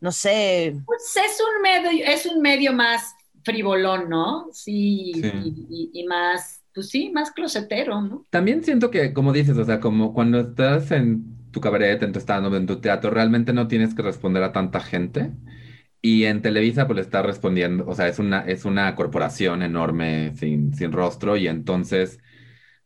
no sé, Pues es un medio, es un medio más frivolón, ¿no? Sí, Sí. Y, y- y más, pues sí, más closetero, ¿no? También siento que, como dices, o sea, como cuando estás en tu cabaret, en tu stand-up, en tu teatro, realmente no tienes que responder a tanta gente. Y en Televisa, pues le está respondiendo, o sea, es una, es una corporación enorme sin, sin rostro, y entonces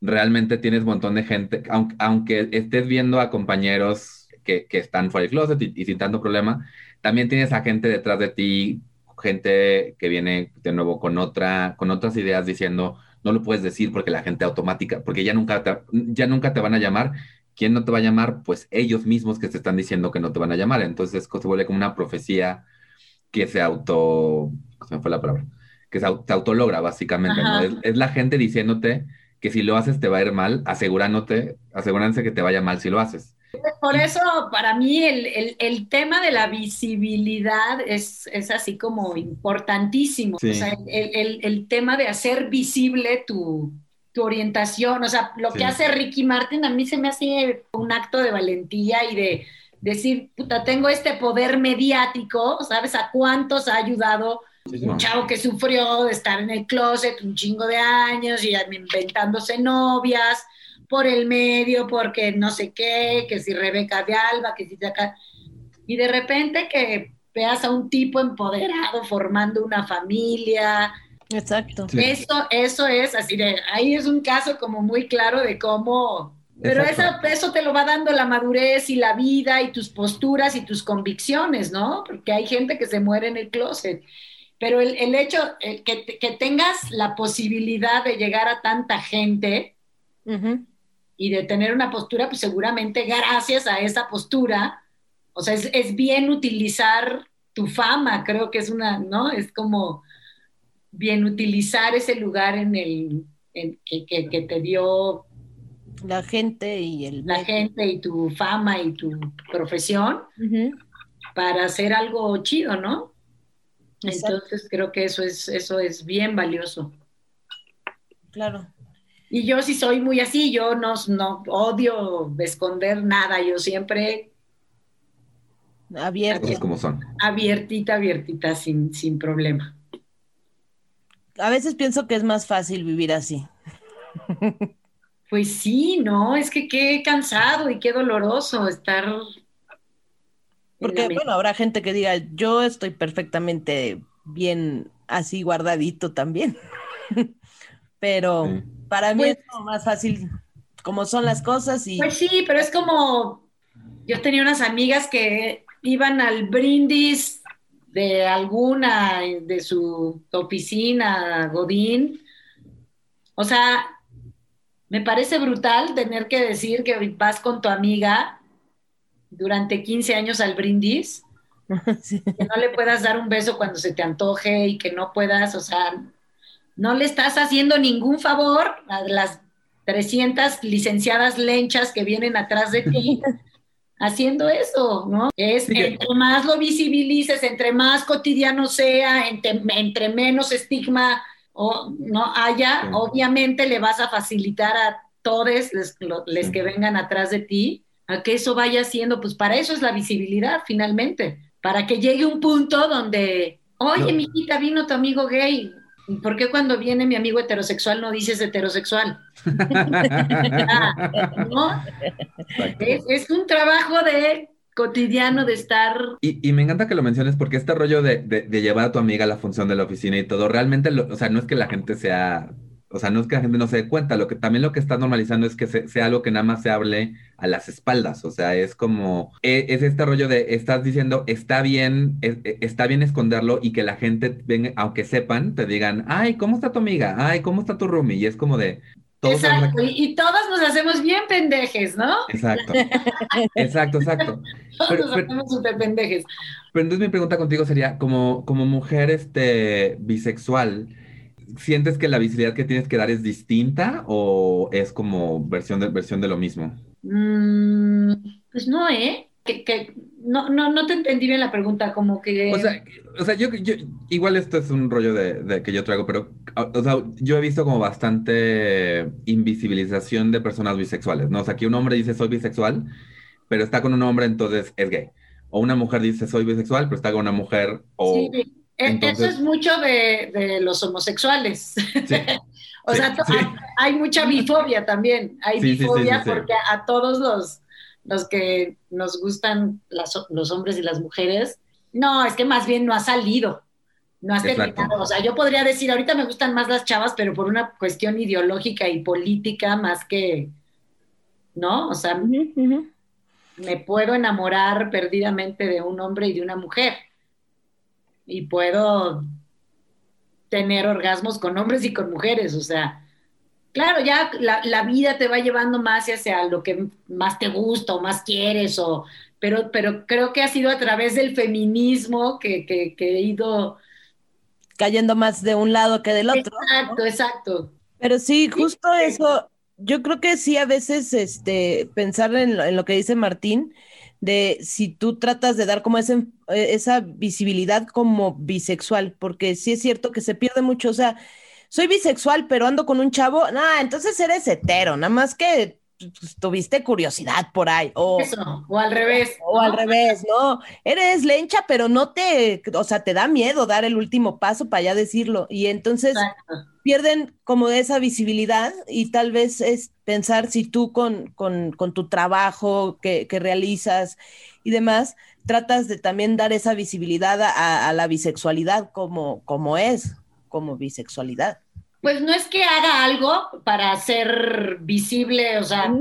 realmente tienes un montón de gente, aunque, aunque estés viendo a compañeros que, que están fuera del closet y, y sin tanto problema, también tienes a gente detrás de ti, gente que viene de nuevo con otra, con otras ideas diciendo, no lo puedes decir porque la gente automática, porque ya nunca te, ya nunca te van a llamar. ¿Quién no te va a llamar? Pues ellos mismos que te están diciendo que no te van a llamar. Entonces se vuelve como una profecía que se auto, se me fue la palabra, que se, se autologra básicamente. Es, es la gente diciéndote que si lo haces te va a ir mal, asegurándote, asegurándose que te vaya mal si lo haces. Por eso, para mí, el, el- el tema de la visibilidad es, es así como importantísimo. Sí. O sea, el, el- tema de hacer visible tu, tu orientación. O sea, lo Sí. que hace Ricky Martin a mí se me hace un acto de valentía y de decir, puta, tengo este poder mediático, ¿sabes? ¿A cuántos ha ayudado un chavo que sufrió de estar en el closet un chingo de años y inventándose novias por el medio, porque no sé qué, que si Rebeca de Alba, que si de acá. Y de repente que veas a un tipo empoderado formando una familia. exacto. Sí. Eso, eso es así de, ahí es un caso como muy claro de cómo. Pero eso, Exacto. eso te lo va dando la madurez y la vida y tus posturas y tus convicciones, ¿no? Porque hay gente que se muere en el closet. Pero el, el hecho el que, que tengas la posibilidad de llegar a tanta gente Ujú. Y de tener una postura, pues seguramente gracias a esa postura, o sea, es, es bien utilizar tu fama, creo que es una, ¿no? Es como bien utilizar ese lugar en el en- que, que- que te dio La gente y el la gente y tu fama y tu profesión para hacer algo chido, ¿no? Exacto. Entonces creo que eso es, eso es bien valioso. Claro. Y yo sí soy muy así, yo no, no odio esconder nada, yo siempre Abierto. Cosas como son. abiertita, abiertita, sin, sin problema. A veces pienso que es más fácil vivir así. Pues sí, no, es que qué cansado y qué doloroso estar. Porque, bueno, habrá gente que diga, yo estoy perfectamente bien así guardadito también. Pero Sí. Para mí Pues- es como más fácil como son las cosas y Pues sí, pero es como, yo tenía unas amigas que iban al brindis de alguna, de su oficina, Godín. O sea, me parece brutal tener que decir que vas con tu amiga durante 15 años al brindis Sí. que no le puedas dar un beso cuando se te antoje y que no puedas, o sea, no le estás haciendo ningún favor a las 300 licenciadas lenchas que vienen atrás de ti haciendo eso, ¿no? Es entre más lo visibilices, entre más cotidiano sea, entre, entre menos estigma o no haya, Sí. obviamente le vas a facilitar a todos los, que vengan atrás de ti a que eso vaya siendo, pues para eso es la visibilidad finalmente, para que llegue un punto donde, oye, No. mijita, vino tu amigo gay. ¿Y ¿Por qué cuando viene mi amigo heterosexual no dices heterosexual? ¿no? Es, es un trabajo de cotidiano de estar Y, y me encanta que lo menciones porque este rollo de, de- de llevar a tu amiga a la función de la oficina y todo, realmente, lo- o sea, no es que la gente sea, o sea, no es que la gente no se dé cuenta, lo que también lo que está normalizando es que se- sea algo que nada más se hable a las espaldas, o sea, es como, e- es, este rollo de, estás diciendo, está bien, es- e- está bien esconderlo y que la gente venga, aunque sepan, te digan, ay, ¿cómo está tu amiga? Ay, ¿cómo está tu roomie? Y es como de, todos Exacto, y, y todos nos hacemos bien pendejes, ¿no? Exacto, exacto, exacto. Todos Pero- nos pero- hacemos súper pendejes. Pero entonces mi pregunta contigo sería, como, como mujer este, bisexual, ¿sientes que la visibilidad que tienes que dar es distinta o es como versión de, versión de lo mismo? Mm, pues no, ¿eh? Que, que- no, no, no te entendí bien la pregunta, como que... O sea, o sea yo, yo- igual esto es un rollo de, de que yo traigo, pero o o sea, yo he visto como bastante invisibilización de personas bisexuales, ¿no? O sea, que un hombre dice soy bisexual, pero está con un hombre, entonces es gay. O una mujer dice soy bisexual, pero está con una mujer o... Sí, entonces- eso es mucho de, de los homosexuales. Sí, O sea, sí. hay, hay mucha bifobia también. Hay Sí, sí, sí, bifobia sí, sí. porque a todos los, los que nos gustan las- los hombres y las mujeres, no, es que más bien no ha salido. No has Exacto. terminado. O sea, yo podría decir, ahorita me gustan más las chavas, pero por una cuestión ideológica y política más que, ¿no? O sea, me puedo enamorar perdidamente de un hombre y de una mujer. Y puedo tener orgasmos con hombres y con mujeres. O sea, claro, ya la, la vida te va llevando más hacia lo que más te gusta o más quieres. O, pero, pero creo que ha sido a través del feminismo que, que, que he ido... Cayendo más de un lado que del otro. Exacto, exacto. Pero sí, justo eso, yo creo que sí a veces este, pensar en lo, en lo que dice Martín, de si tú tratas de dar como ese- esa visibilidad como bisexual, porque sí es cierto que se pierde mucho, o sea, soy bisexual, pero ando con un chavo, ah, entonces eres hetero, nada más que pues, tuviste curiosidad por ahí, o, Eso, o al revés. o al revés, ¿no? Eres lencha, pero no te, o sea, te da miedo dar el último paso para ya decirlo, y entonces Exacto. pierden como esa visibilidad y tal vez es pensar si tú con, con, con tu trabajo que, que realizas y demás, tratas de también dar esa visibilidad a, a la bisexualidad como, como es, como bisexualidad. Pues no es que haga algo para ser visible, o sea,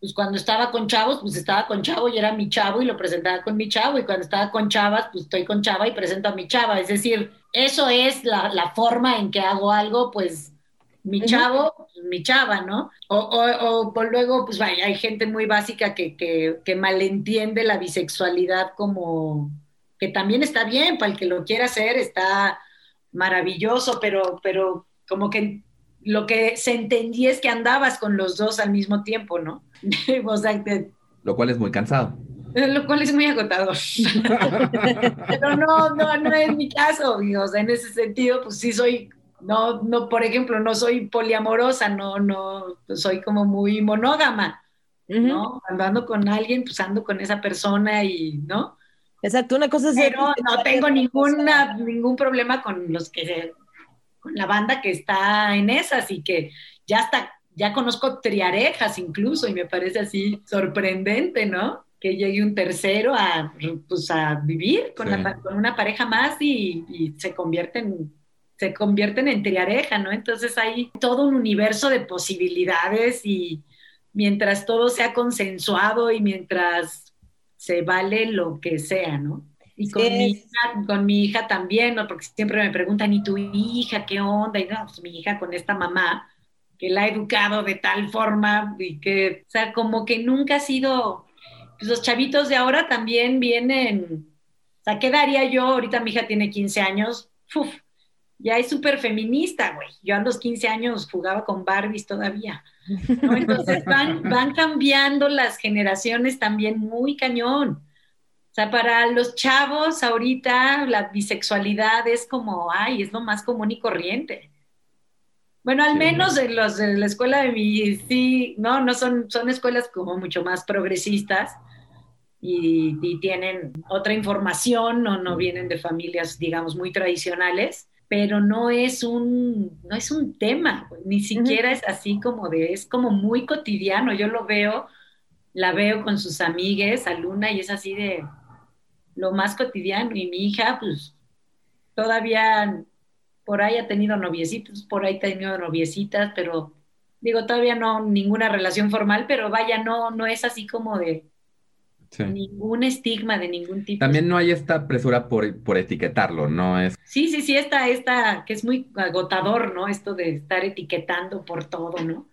pues cuando estaba con chavos, pues estaba con chavo y era mi chavo y lo presentaba con mi chavo, y cuando estaba con chavas, pues estoy con chava y presento a mi chava. Es decir, eso es la, la forma en que hago algo, pues mi chavo, pues, mi chava, ¿no? O, o, o por luego, pues vaya, hay gente muy básica que, que, que malentiende la bisexualidad como que también está bien, para el que lo quiera hacer está maravilloso, pero, pero como que lo que se entendía es que andabas con los dos al mismo tiempo, ¿no? o sea, que- Lo cual es muy cansado. lo cual es muy agotador. Pero no, no, no es mi caso, digo, o sea, en ese sentido, pues sí soy, no, no, por ejemplo, no soy poliamorosa, no, no, soy como muy monógama. ¿no? Cuando ando con alguien, pues ando con esa persona y, ¿no? Exacto, una cosa es Pero no tengo cosa- ninguna, ningún problema con los que, con la banda que está en esas y que ya está, ya conozco triarejas incluso y me parece así sorprendente, ¿no? Que llegue un tercero a, pues, a vivir con, Sí. la con una pareja más y, y se convierten se convierten en triareja, ¿no? Entonces hay todo un universo de posibilidades y mientras todo sea consensuado y mientras se vale lo que sea, ¿no? Y con, mi, hija, con mi hija también, ¿no? Porque siempre me preguntan, ¿y tu hija qué onda? Y no, pues mi hija con esta mamá que la ha educado de tal forma y que, o sea, como que nunca ha sido, pues los chavitos de ahora también vienen O sea, ¿qué daría yo? Ahorita mi hija tiene 15 años, uf, ya es súper feminista, güey. Yo a los 15 años jugaba con Barbies todavía. ¿no? Entonces van, van cambiando las generaciones también muy cañón. O sea, para los chavos ahorita la bisexualidad es como, ay, es lo más común y corriente. Bueno, al menos en los de la escuela de mi, sí, no, no son, son escuelas como mucho más progresistas y, y tienen otra información, no, no vienen de familias, digamos, muy tradicionales pero no es un, no es un tema, ni siquiera es así como de, es como muy cotidiano, yo lo veo, la veo con sus amigues, a Luna, y es así de lo más cotidiano, y mi hija, pues, todavía por ahí ha tenido noviecitos, por ahí ha tenido noviecitas, pero digo, todavía no ninguna relación formal, pero vaya, no, no es así como de, Ningún estigma de ningún tipo. También no hay esta presura por, por, etiquetarlo, ¿no? Es... Sí, sí, sí, esta, esta, que es muy agotador, ¿no? Esto de estar etiquetando por todo, ¿no?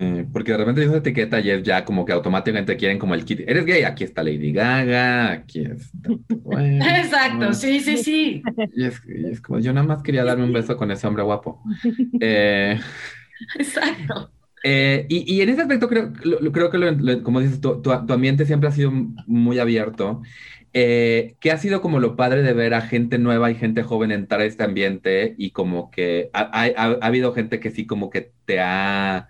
Sí, porque de repente dices etiqueta y es ya como que automáticamente quieren como el kit. ¿Eres gay? Aquí está Lady Gaga, aquí está... Exacto, sí, sí, sí. Y es, y es, como, yo nada más quería darme un beso con ese hombre guapo. Eh... Exacto. Eh, y, y, en ese aspecto creo, creo que, lo, como dices, tu, tu, ambiente siempre ha sido muy abierto. Eh, ¿Qué ha sido como lo padre de ver a gente nueva y gente joven entrar a este ambiente y como que ha, ha, ha habido gente que sí como que te ha,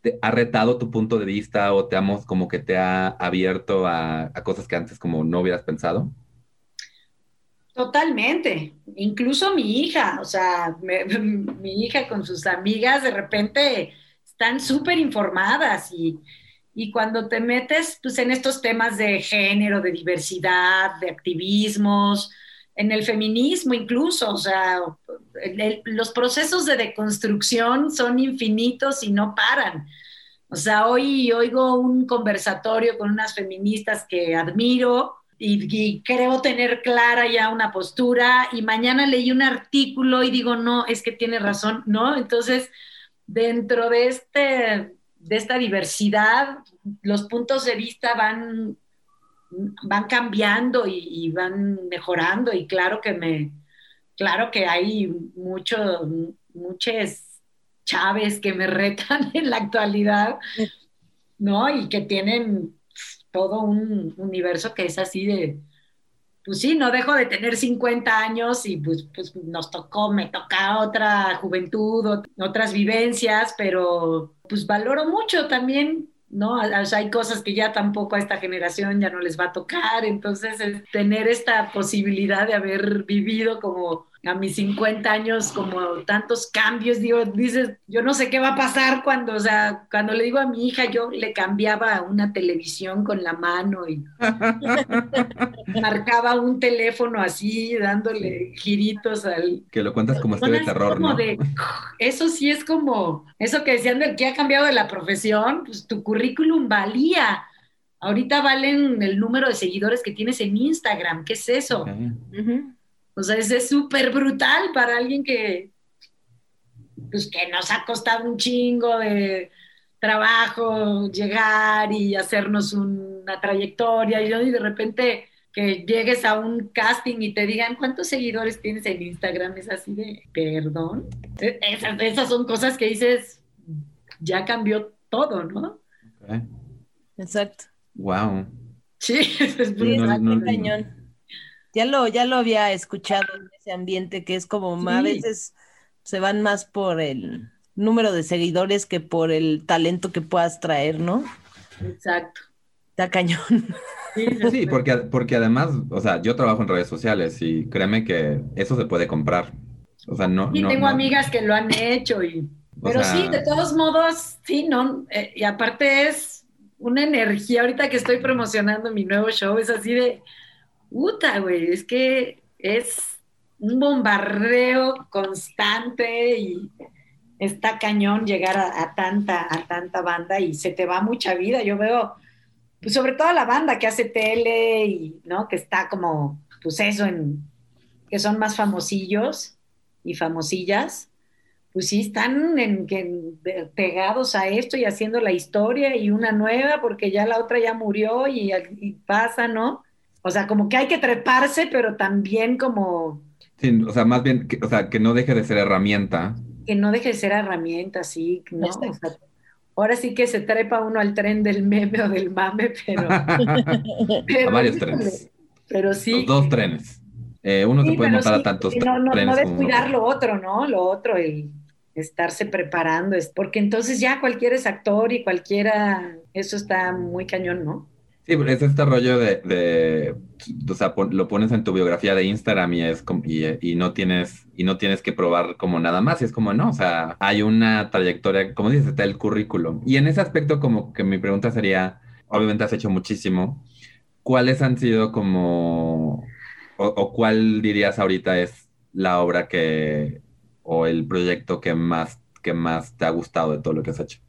te ha retado tu punto de vista o te hemos como que te ha abierto a, a cosas que antes como no hubieras pensado? Totalmente, incluso mi hija, o sea, me, mi hija con sus amigas de repente están súper informadas y, y cuando te metes pues, en estos temas de género, de diversidad, de activismos, en el feminismo incluso, o sea, los procesos de deconstrucción son infinitos y no paran. O sea, hoy oigo un conversatorio con unas feministas que admiro y, y, creo tener clara ya una postura y mañana leí un artículo y digo, no, es que tiene razón, ¿no? Entonces, dentro de, este, de esta diversidad, los puntos de vista van, van cambiando y, van mejorando y claro que me, claro que hay muchos, muchas chaves que me retan en la actualidad, ¿no? Y que tienen todo un universo que es así de, pues sí, no dejo de tener 50 años y pues, pues nos tocó, me toca otra juventud, otras vivencias, pero pues valoro mucho también, ¿no? Hay cosas que ya tampoco a esta generación ya no les va a tocar, entonces tener esta posibilidad de haber vivido como a mis 50 años como tantos cambios, digo, dices, yo no sé qué va a pasar cuando, o sea, cuando le digo a mi hija, yo le cambiaba una televisión con la mano y marcaba un teléfono así, dándole giritos al... Que lo cuentas como este de terror, ¿no? eso sí es como, eso que decían del que ha cambiado de la profesión, pues tu currículum valía. Ahorita valen el número de seguidores que tienes en Instagram, ¿qué es eso? O sea, es súper brutal para alguien que, pues, que nos ha costado un chingo de trabajo llegar y hacernos una trayectoria y, de repente que llegues a un casting y te digan cuántos seguidores tienes en Instagram, es así de, perdón. E, esas, esas son cosas que dices, ya cambió todo, ¿no? Exacto. Wow. Sí, es brutal. cañón. Ya lo, ya lo había escuchado en ese ambiente que es como a veces se van más por el número de seguidores que por el talento que puedas traer, ¿no? Exacto. Está cañón. Sí, porque, porque además, o sea, yo trabajo en redes sociales y créeme que eso se puede comprar. O sea, no. Y tengo amigas que lo han hecho y. Pero sí, de todos modos, sí, ¿no? Eh, y aparte es una energía, ahorita que estoy promocionando mi nuevo show, es así de, puta, güey, es que es un bombardeo constante y está cañón llegar a, tanta, a tanta banda y se te va mucha vida. Yo veo, pues sobre todo la banda que hace tele y, ¿no? Que está como, pues eso, en, que son más famosillos y famosillas, pues sí están en, pegados a esto y haciendo la historia y una nueva porque ya la otra ya murió y, y pasa, ¿no? O sea, como que hay que treparse, pero también como... Sí, o sea, más bien, que, o sea, que no deje de ser herramienta. Que no deje de ser herramienta, sí, ¿no? O sea, ahora sí que se trepa uno al tren del meme o del mame, pero... pero a varios trenes. Pero sí. Los dos trenes. Eh, uno se puede montar a tantos no, no, trenes. No descuidar lo otro, ¿no? Lo otro, el estarse preparando, es porque entonces ya cualquiera es actor y cualquiera, eso está muy cañón, ¿no? Sí, es este rollo de, o sea, lo pones en tu biografía de Instagram y es y, no tienes y no tienes que probar como nada más y es como no, o sea, hay una trayectoria, como dices, está el currículum. Y en ese aspecto como que mi pregunta sería, obviamente has hecho muchísimo, ¿cuáles han sido como o, o cuál dirías ahorita es la obra que o el proyecto que más, que más te ha gustado de todo lo que has hecho?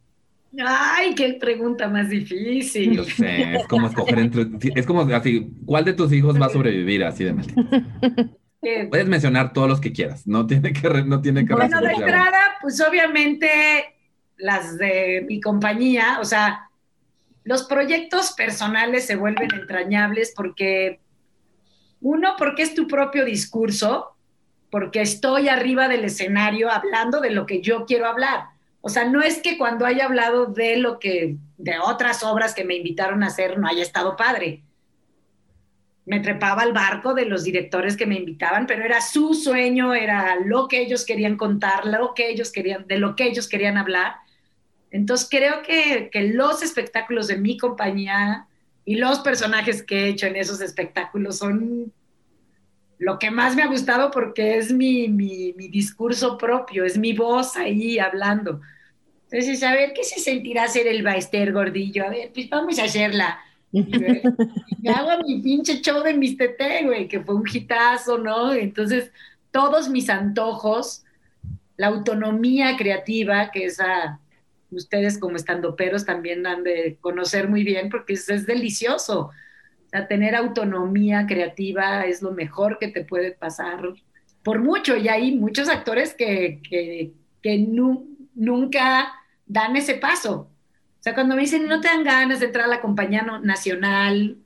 Ay, qué pregunta más difícil. Yo sé, es como escoger entre, es como así, ¿cuál de tus hijos va a sobrevivir así de maldito? Puedes mencionar todos los que quieras, no tiene que, no tiene que Bueno, de entrada, pues obviamente las de mi compañía, o sea, los proyectos personales se vuelven entrañables porque, uno, porque es tu propio discurso, porque estoy arriba del escenario hablando de lo que yo quiero hablar. O sea, no es que cuando haya hablado de lo que, de otras obras que me invitaron a hacer, no haya estado padre. Me trepaba al barco de los directores que me invitaban, pero era su sueño, era lo que ellos querían contar, lo que ellos querían, de lo que ellos querían hablar. Entonces creo que, que los espectáculos de mi compañía y los personajes que he hecho en esos espectáculos son lo que más me ha gustado porque es mi, mi, discurso propio, es mi voz ahí hablando. Entonces, a ver, ¿qué se sentirá ser el Baester gordillo? A ver, pues vamos a hacerla. Y hago mi pinche show de mis tete, güey, que fue un hitazo, ¿no? Entonces, todos mis antojos, la autonomía creativa, que esa ustedes como estandoperos también han de conocer muy bien, porque es, es delicioso sea, tener autonomía creativa es lo mejor que te puede pasar por mucho. Y hay muchos actores que, que, nunca dan ese paso. O sea, cuando me dicen, no te dan ganas de entrar a la compañía nacional,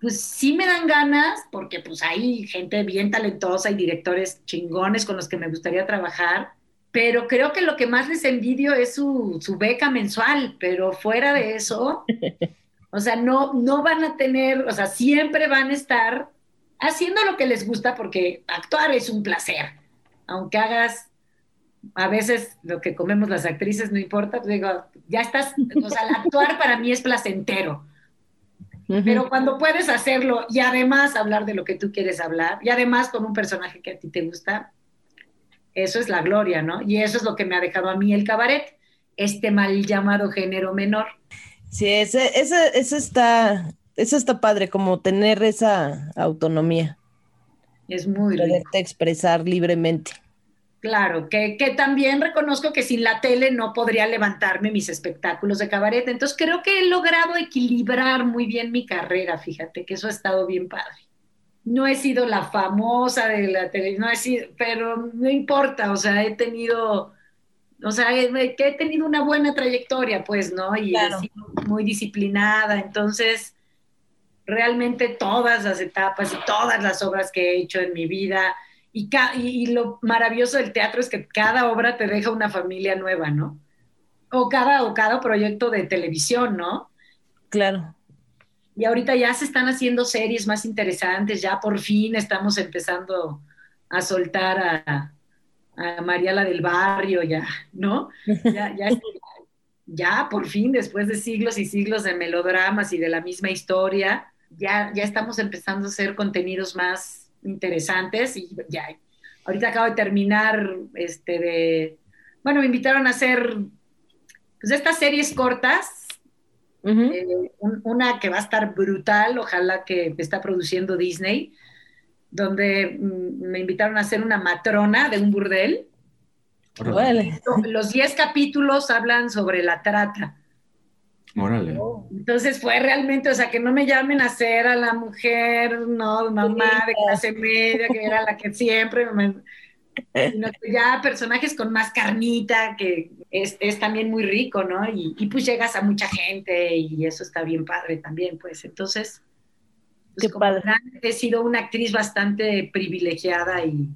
pues sí me dan ganas, porque pues hay gente bien talentosa y directores chingones con los que me gustaría trabajar, pero creo que lo que más les envidio es su, su beca mensual, pero fuera de eso, O sea, no, no van a tener, o sea, siempre van a estar haciendo lo que les gusta porque actuar es un placer. Aunque hagas a veces lo que comemos las actrices, no importa, pues digo, ya estás, o sea, actuar para mí es placentero. Pero cuando puedes hacerlo y además hablar de lo que tú quieres hablar, y además con un personaje que a ti te gusta, eso es la gloria, ¿no? Y eso es lo que me ha dejado a mí el cabaret, este mal llamado género menor. Sí, ese, ese, está, eso está padre, como tener esa autonomía. Es muy Poderte expresar libremente. Claro, que, que, también reconozco que sin la tele no podría levantarme mis espectáculos de cabaret. Entonces creo que he logrado equilibrar muy bien mi carrera, fíjate, que eso ha estado bien padre. No he sido la famosa de la tele, no he sido, pero no importa, o sea, he tenido o sea, que he tenido una buena trayectoria, pues, ¿no? Y he sido muy disciplinada, entonces, realmente todas las etapas y todas las obras que he hecho en mi vida, y, y, lo maravilloso del teatro es que cada obra te deja una familia nueva, ¿no? O cada, o cada proyecto de televisión, ¿no? Claro. Y ahorita ya se están haciendo series más interesantes, ya por fin estamos empezando a soltar a, a Mariala del Barrio, ya, ¿no? Ya, ya, ya, por fin, después de siglos y siglos de melodramas y de la misma historia, ya, ya estamos empezando a hacer contenidos más interesantes y ya, ahorita acabo de terminar, este, de, bueno, me invitaron a hacer, pues, estas series cortas, eh, una que va a estar brutal, ojalá que está produciendo Disney, donde mm, me invitaron a hacer una matrona de un burdel. Los 10 capítulos hablan sobre la trata. Órale. Entonces fue realmente, o sea, que no me llamen a ser a la mujer, no, mamá de clase media, que era la que siempre, sino que ya personajes con más carnita, que es, también muy rico, ¿no? Y, y, pues llegas a mucha gente y eso está bien padre también, pues. Entonces, pues, como gran, he sido una actriz bastante privilegiada y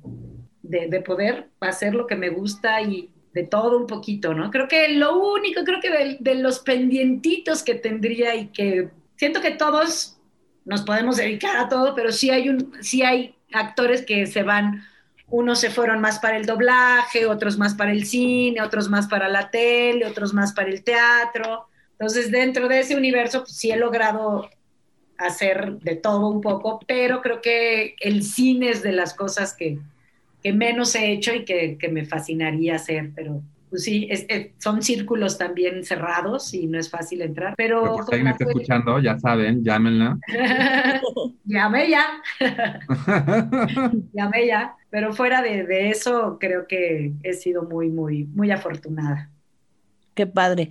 de, de, poder hacer lo que me gusta y de todo un poquito, ¿no? Creo que lo único, creo que de, de los pendientitos que tendría y que siento que todos nos podemos dedicar a todo, pero sí hay, un, sí hay actores que se van, unos se fueron más para el doblaje, otros más para el cine, otros más para la tele, otros más para el teatro. Entonces, dentro de ese universo, pues, sí he logrado hacer de todo un poco, pero creo que el cine es de las cosas que, que menos he hecho y que, que me fascinaría hacer, pero pues sí, es, es, son círculos también cerrados y no es fácil entrar. Pero, pero está escuchando, ya saben, llámenla. Llame ya. Llame ya. Pero fuera de, de, eso, creo que he sido muy, muy, muy afortunada. Qué padre.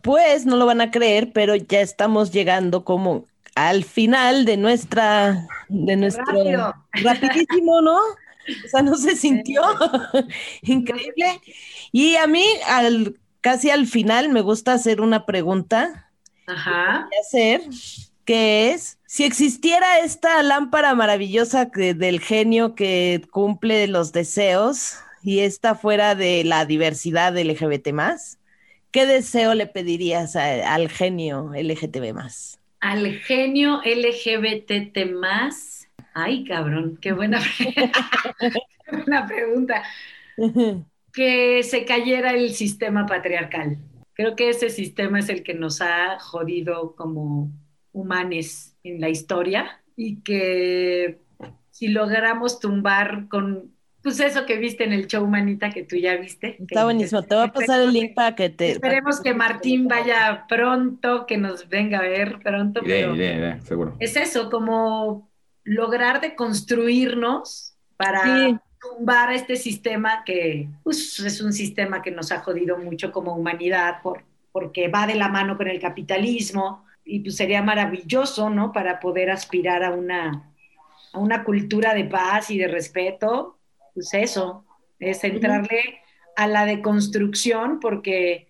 Pues no lo van a creer, pero ya estamos llegando como al final de nuestra, de nuestro Rápido. rapidísimo, ¿no? O sea, no se sintió increíble. Y a mí, al, casi al final, me gusta hacer una pregunta. Ajá. hacer, que es, si existiera esta lámpara maravillosa que, del genio que cumple los deseos y esta fuera de la diversidad LGBT más, ¿qué deseo le pedirías a, al genio LGTB más? Al genio LGBT más. Ay, cabrón, qué buena, qué buena pregunta. que se cayera el sistema patriarcal. Creo que ese sistema es el que nos ha jodido como humanes en la historia y que si logramos tumbar con pues eso que viste en el show Manita que tú ya viste. Está que, buenísimo, te voy a pasar el link para que te... Esperemos que Martín vaya pronto, que nos venga a ver pronto. Iré, pero iré, iré, seguro. Es eso, como lograr de construirnos para sí. tumbar este sistema que pues, es un sistema que nos ha jodido mucho como humanidad por, porque va de la mano con el capitalismo y pues sería maravilloso, ¿no? Para poder aspirar a una, a una cultura de paz y de respeto, pues eso, es entrarle a la deconstrucción porque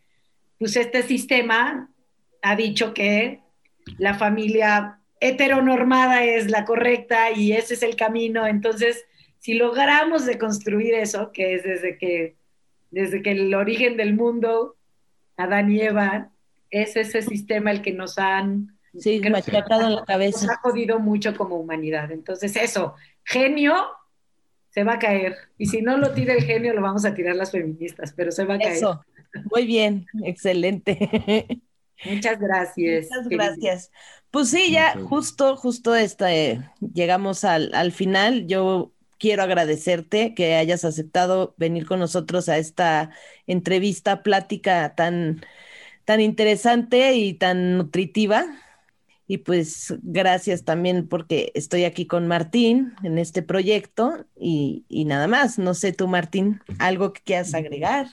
pues este sistema ha dicho que la familia heteronormada es la correcta y ese es el camino. Entonces, si logramos deconstruir eso, que es desde que, desde que el origen del mundo, Adán y Eva, es ese sistema el que nos han sí, machacado en la cabeza. Nos ha jodido mucho como humanidad. Entonces, eso, genio se va a caer. Y si no lo tira el genio, lo vamos a tirar las feministas, pero se va a caer. Eso, muy bien, excelente. Muchas gracias. Muchas gracias. Pues sí, ya justo, justo este, llegamos al, al final. Yo quiero agradecerte que hayas aceptado venir con nosotros a esta entrevista, plática tan, tan interesante y tan nutritiva. Y pues gracias también porque estoy aquí con Martín en este proyecto y, y nada más. No sé tú, Martín, algo que quieras agregar.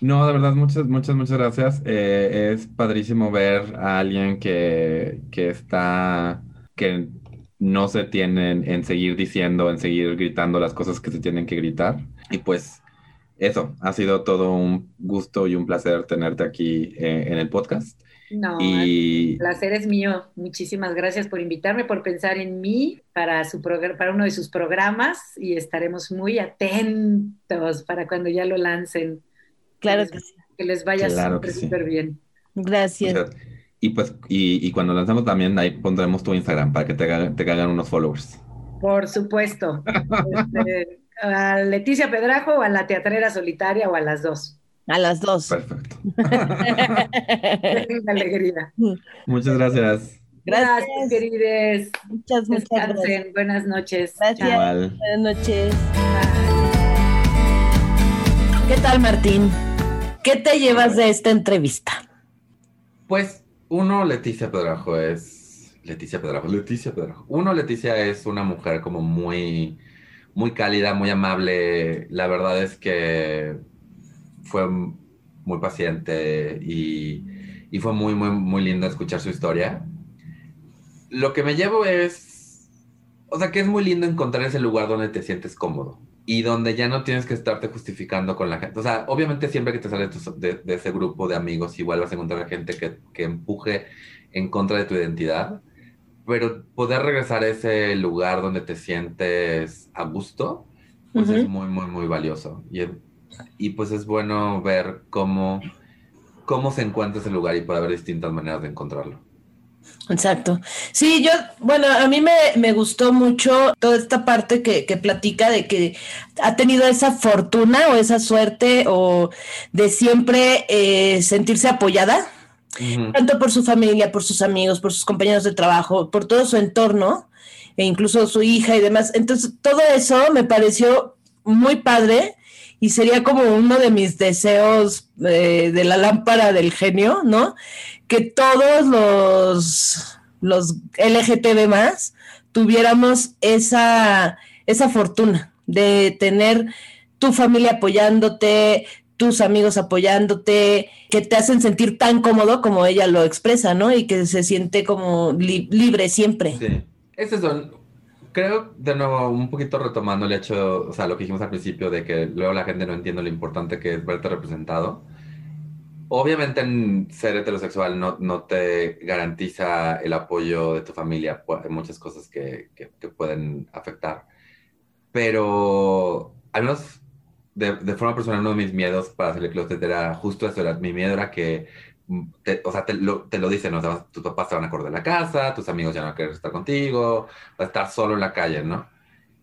No, de verdad, muchas, muchas, muchas gracias. Eh, es padrísimo ver a alguien que, que está, que no se tienen en seguir diciendo, en seguir gritando las cosas que se tienen que gritar. Y pues eso, ha sido todo un gusto y un placer tenerte aquí eh, en el podcast. No, y... el placer es mío. Muchísimas gracias por invitarme, por pensar en mí para, su para uno de sus programas y estaremos muy atentos para cuando ya lo lancen. Claro que, les, que les vaya claro súper, súper sí. bien. Gracias. Y pues, y, y, cuando lanzamos también ahí pondremos tu Instagram para que te, te caigan unos followers. Por supuesto. este, a Leticia Pedrajo o a la teatrera solitaria o a las dos. A las dos. Perfecto. alegría. Muchas gracias. Gracias, gracias querides. Muchas, muchas Descansen. gracias. Buenas noches. Gracias. Igual. Buenas noches. Bye. ¿Qué tal, Martín? ¿Qué te llevas de esta entrevista? Pues uno, Leticia Pedrajo es... Leticia Pedrajo, Leticia Pedrajo. Uno, Leticia es una mujer como muy, muy cálida, muy amable. La verdad es que fue muy paciente y, y fue muy, muy, muy lindo escuchar su historia. Lo que me llevo es, o sea, que es muy lindo encontrar ese lugar donde te sientes cómodo y donde ya no tienes que estarte justificando con la gente. O sea, obviamente siempre que te sales de, de, ese grupo de amigos, igual vas a encontrar gente que, que empuje en contra de tu identidad, pero poder regresar a ese lugar donde te sientes a gusto, pues es muy, muy, muy valioso. Y, y pues es bueno ver cómo, cómo se encuentra ese lugar y puede haber distintas maneras de encontrarlo. Exacto. Sí, yo, bueno, a mí me, gustó mucho toda esta parte que, platica de que ha tenido esa fortuna o esa suerte o de siempre eh, sentirse apoyada, tanto por su familia, por sus amigos, por sus compañeros de trabajo, por todo su entorno, e incluso su hija y demás. Entonces, todo eso me pareció muy padre y sería como uno de mis deseos eh, de la lámpara del genio, ¿no? Que todos los, los LGTB más tuviéramos esa, esa fortuna de tener tu familia apoyándote, tus amigos apoyándote, que te hacen sentir tan cómodo como ella lo expresa, ¿no? Y que se siente como libre siempre. Sí. Esas son creo, de nuevo, un poquito retomando el hecho, o sea, lo que dijimos al principio de que luego la gente no entiende lo importante que es verte representado. Obviamente, en ser heterosexual no, no te garantiza el apoyo de tu familia. Hay muchas cosas que, que, pueden afectar. Pero, al menos de, de, forma personal, uno de mis miedos para hacerle closet era justo eso. Era, mi miedo era que o sea, te lo, te lo dicen, ¿no? tus papás te van a correr de la casa, tus amigos ya no quieren estar contigo, vas a estar solo en la calle, ¿no?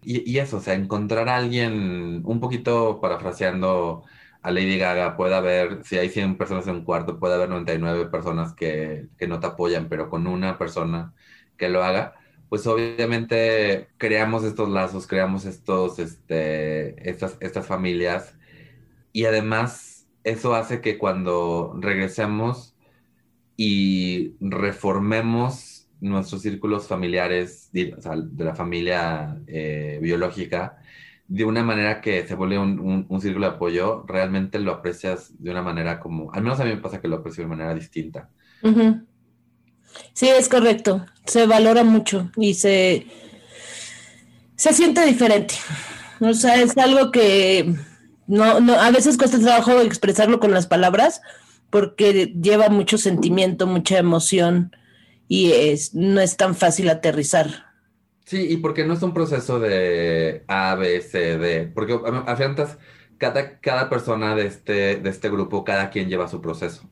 Y, y, eso, o sea, encontrar a alguien, un poquito parafraseando a Lady Gaga, puede haber, si hay 100 personas en un cuarto, puede haber 99 personas que, que no te apoyan, pero con una persona que lo haga, pues obviamente creamos estos lazos, creamos estos, este, estas, estas familias y además eso hace que cuando regresemos y reformemos nuestros círculos familiares, de, la familia eh, biológica, de una manera que se vuelve un, círculo de apoyo, realmente lo aprecias de una manera como, al menos a mí me pasa que lo aprecio de manera distinta. Sí, es correcto. Se valora mucho y se, se siente diferente. O sea, es algo que no, no, a veces cuesta trabajo expresarlo con las palabras porque lleva mucho sentimiento, mucha emoción y es, no es tan fácil aterrizar. Sí, y porque no es un proceso de A, B, C, D, porque a fiantas, cada, cada persona de este, de este grupo, cada quien lleva su proceso.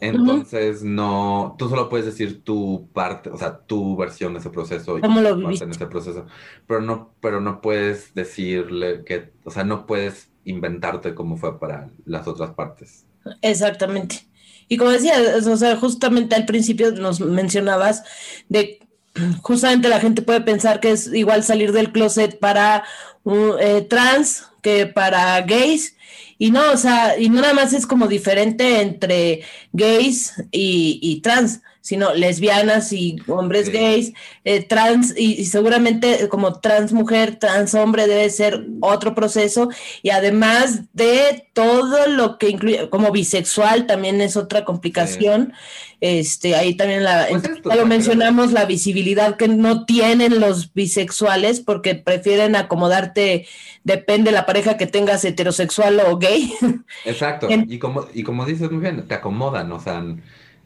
Entonces, no, tú solo puedes decir tu parte, o sea, tu versión de ese proceso. ¿Cómo lo viviste? En ese proceso, pero no, pero no puedes decirle que, o sea, no puedes inventarte cómo fue para las otras partes. Exactamente. Y como decía, o sea, justamente al principio nos mencionabas de justamente la gente puede pensar que es igual salir del closet para eh, trans que para gays. Y no, o sea, y nada más es como diferente entre gays y trans, sino lesbianas y hombres gays, eh, trans, y, seguramente como trans mujer, trans hombre debe ser otro proceso, y además de todo lo que incluye, como bisexual también es otra complicación, este, ahí también la, pues lo mencionamos, la visibilidad que no tienen los bisexuales porque prefieren acomodarte, depende de la pareja que tengas, heterosexual o gay. Exacto, y, como, y como dices muy bien, te acomodan, o sea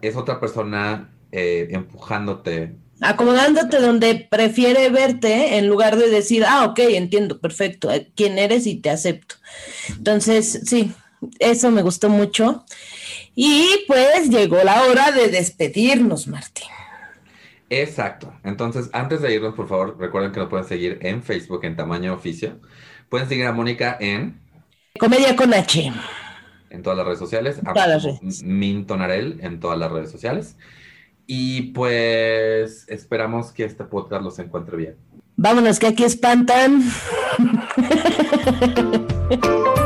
es otra persona eh, empujándote. Acomodándote donde prefiere verte en lugar de decir, ah, ok, entiendo, perfecto, eh, quién eres y te acepto. Entonces, sí, eso me gustó mucho. Y pues llegó la hora de despedirnos, Martín. Exacto. Entonces, antes de irnos, por favor, recuerden que nos pueden seguir en Facebook en tamaño oficio. Pueden seguir a Mónica en Comedia con H en todas las redes sociales. Todas. Mintonarel en todas las redes sociales. Y pues esperamos que este podcast los encuentre bien. Vámonos, que aquí espantan.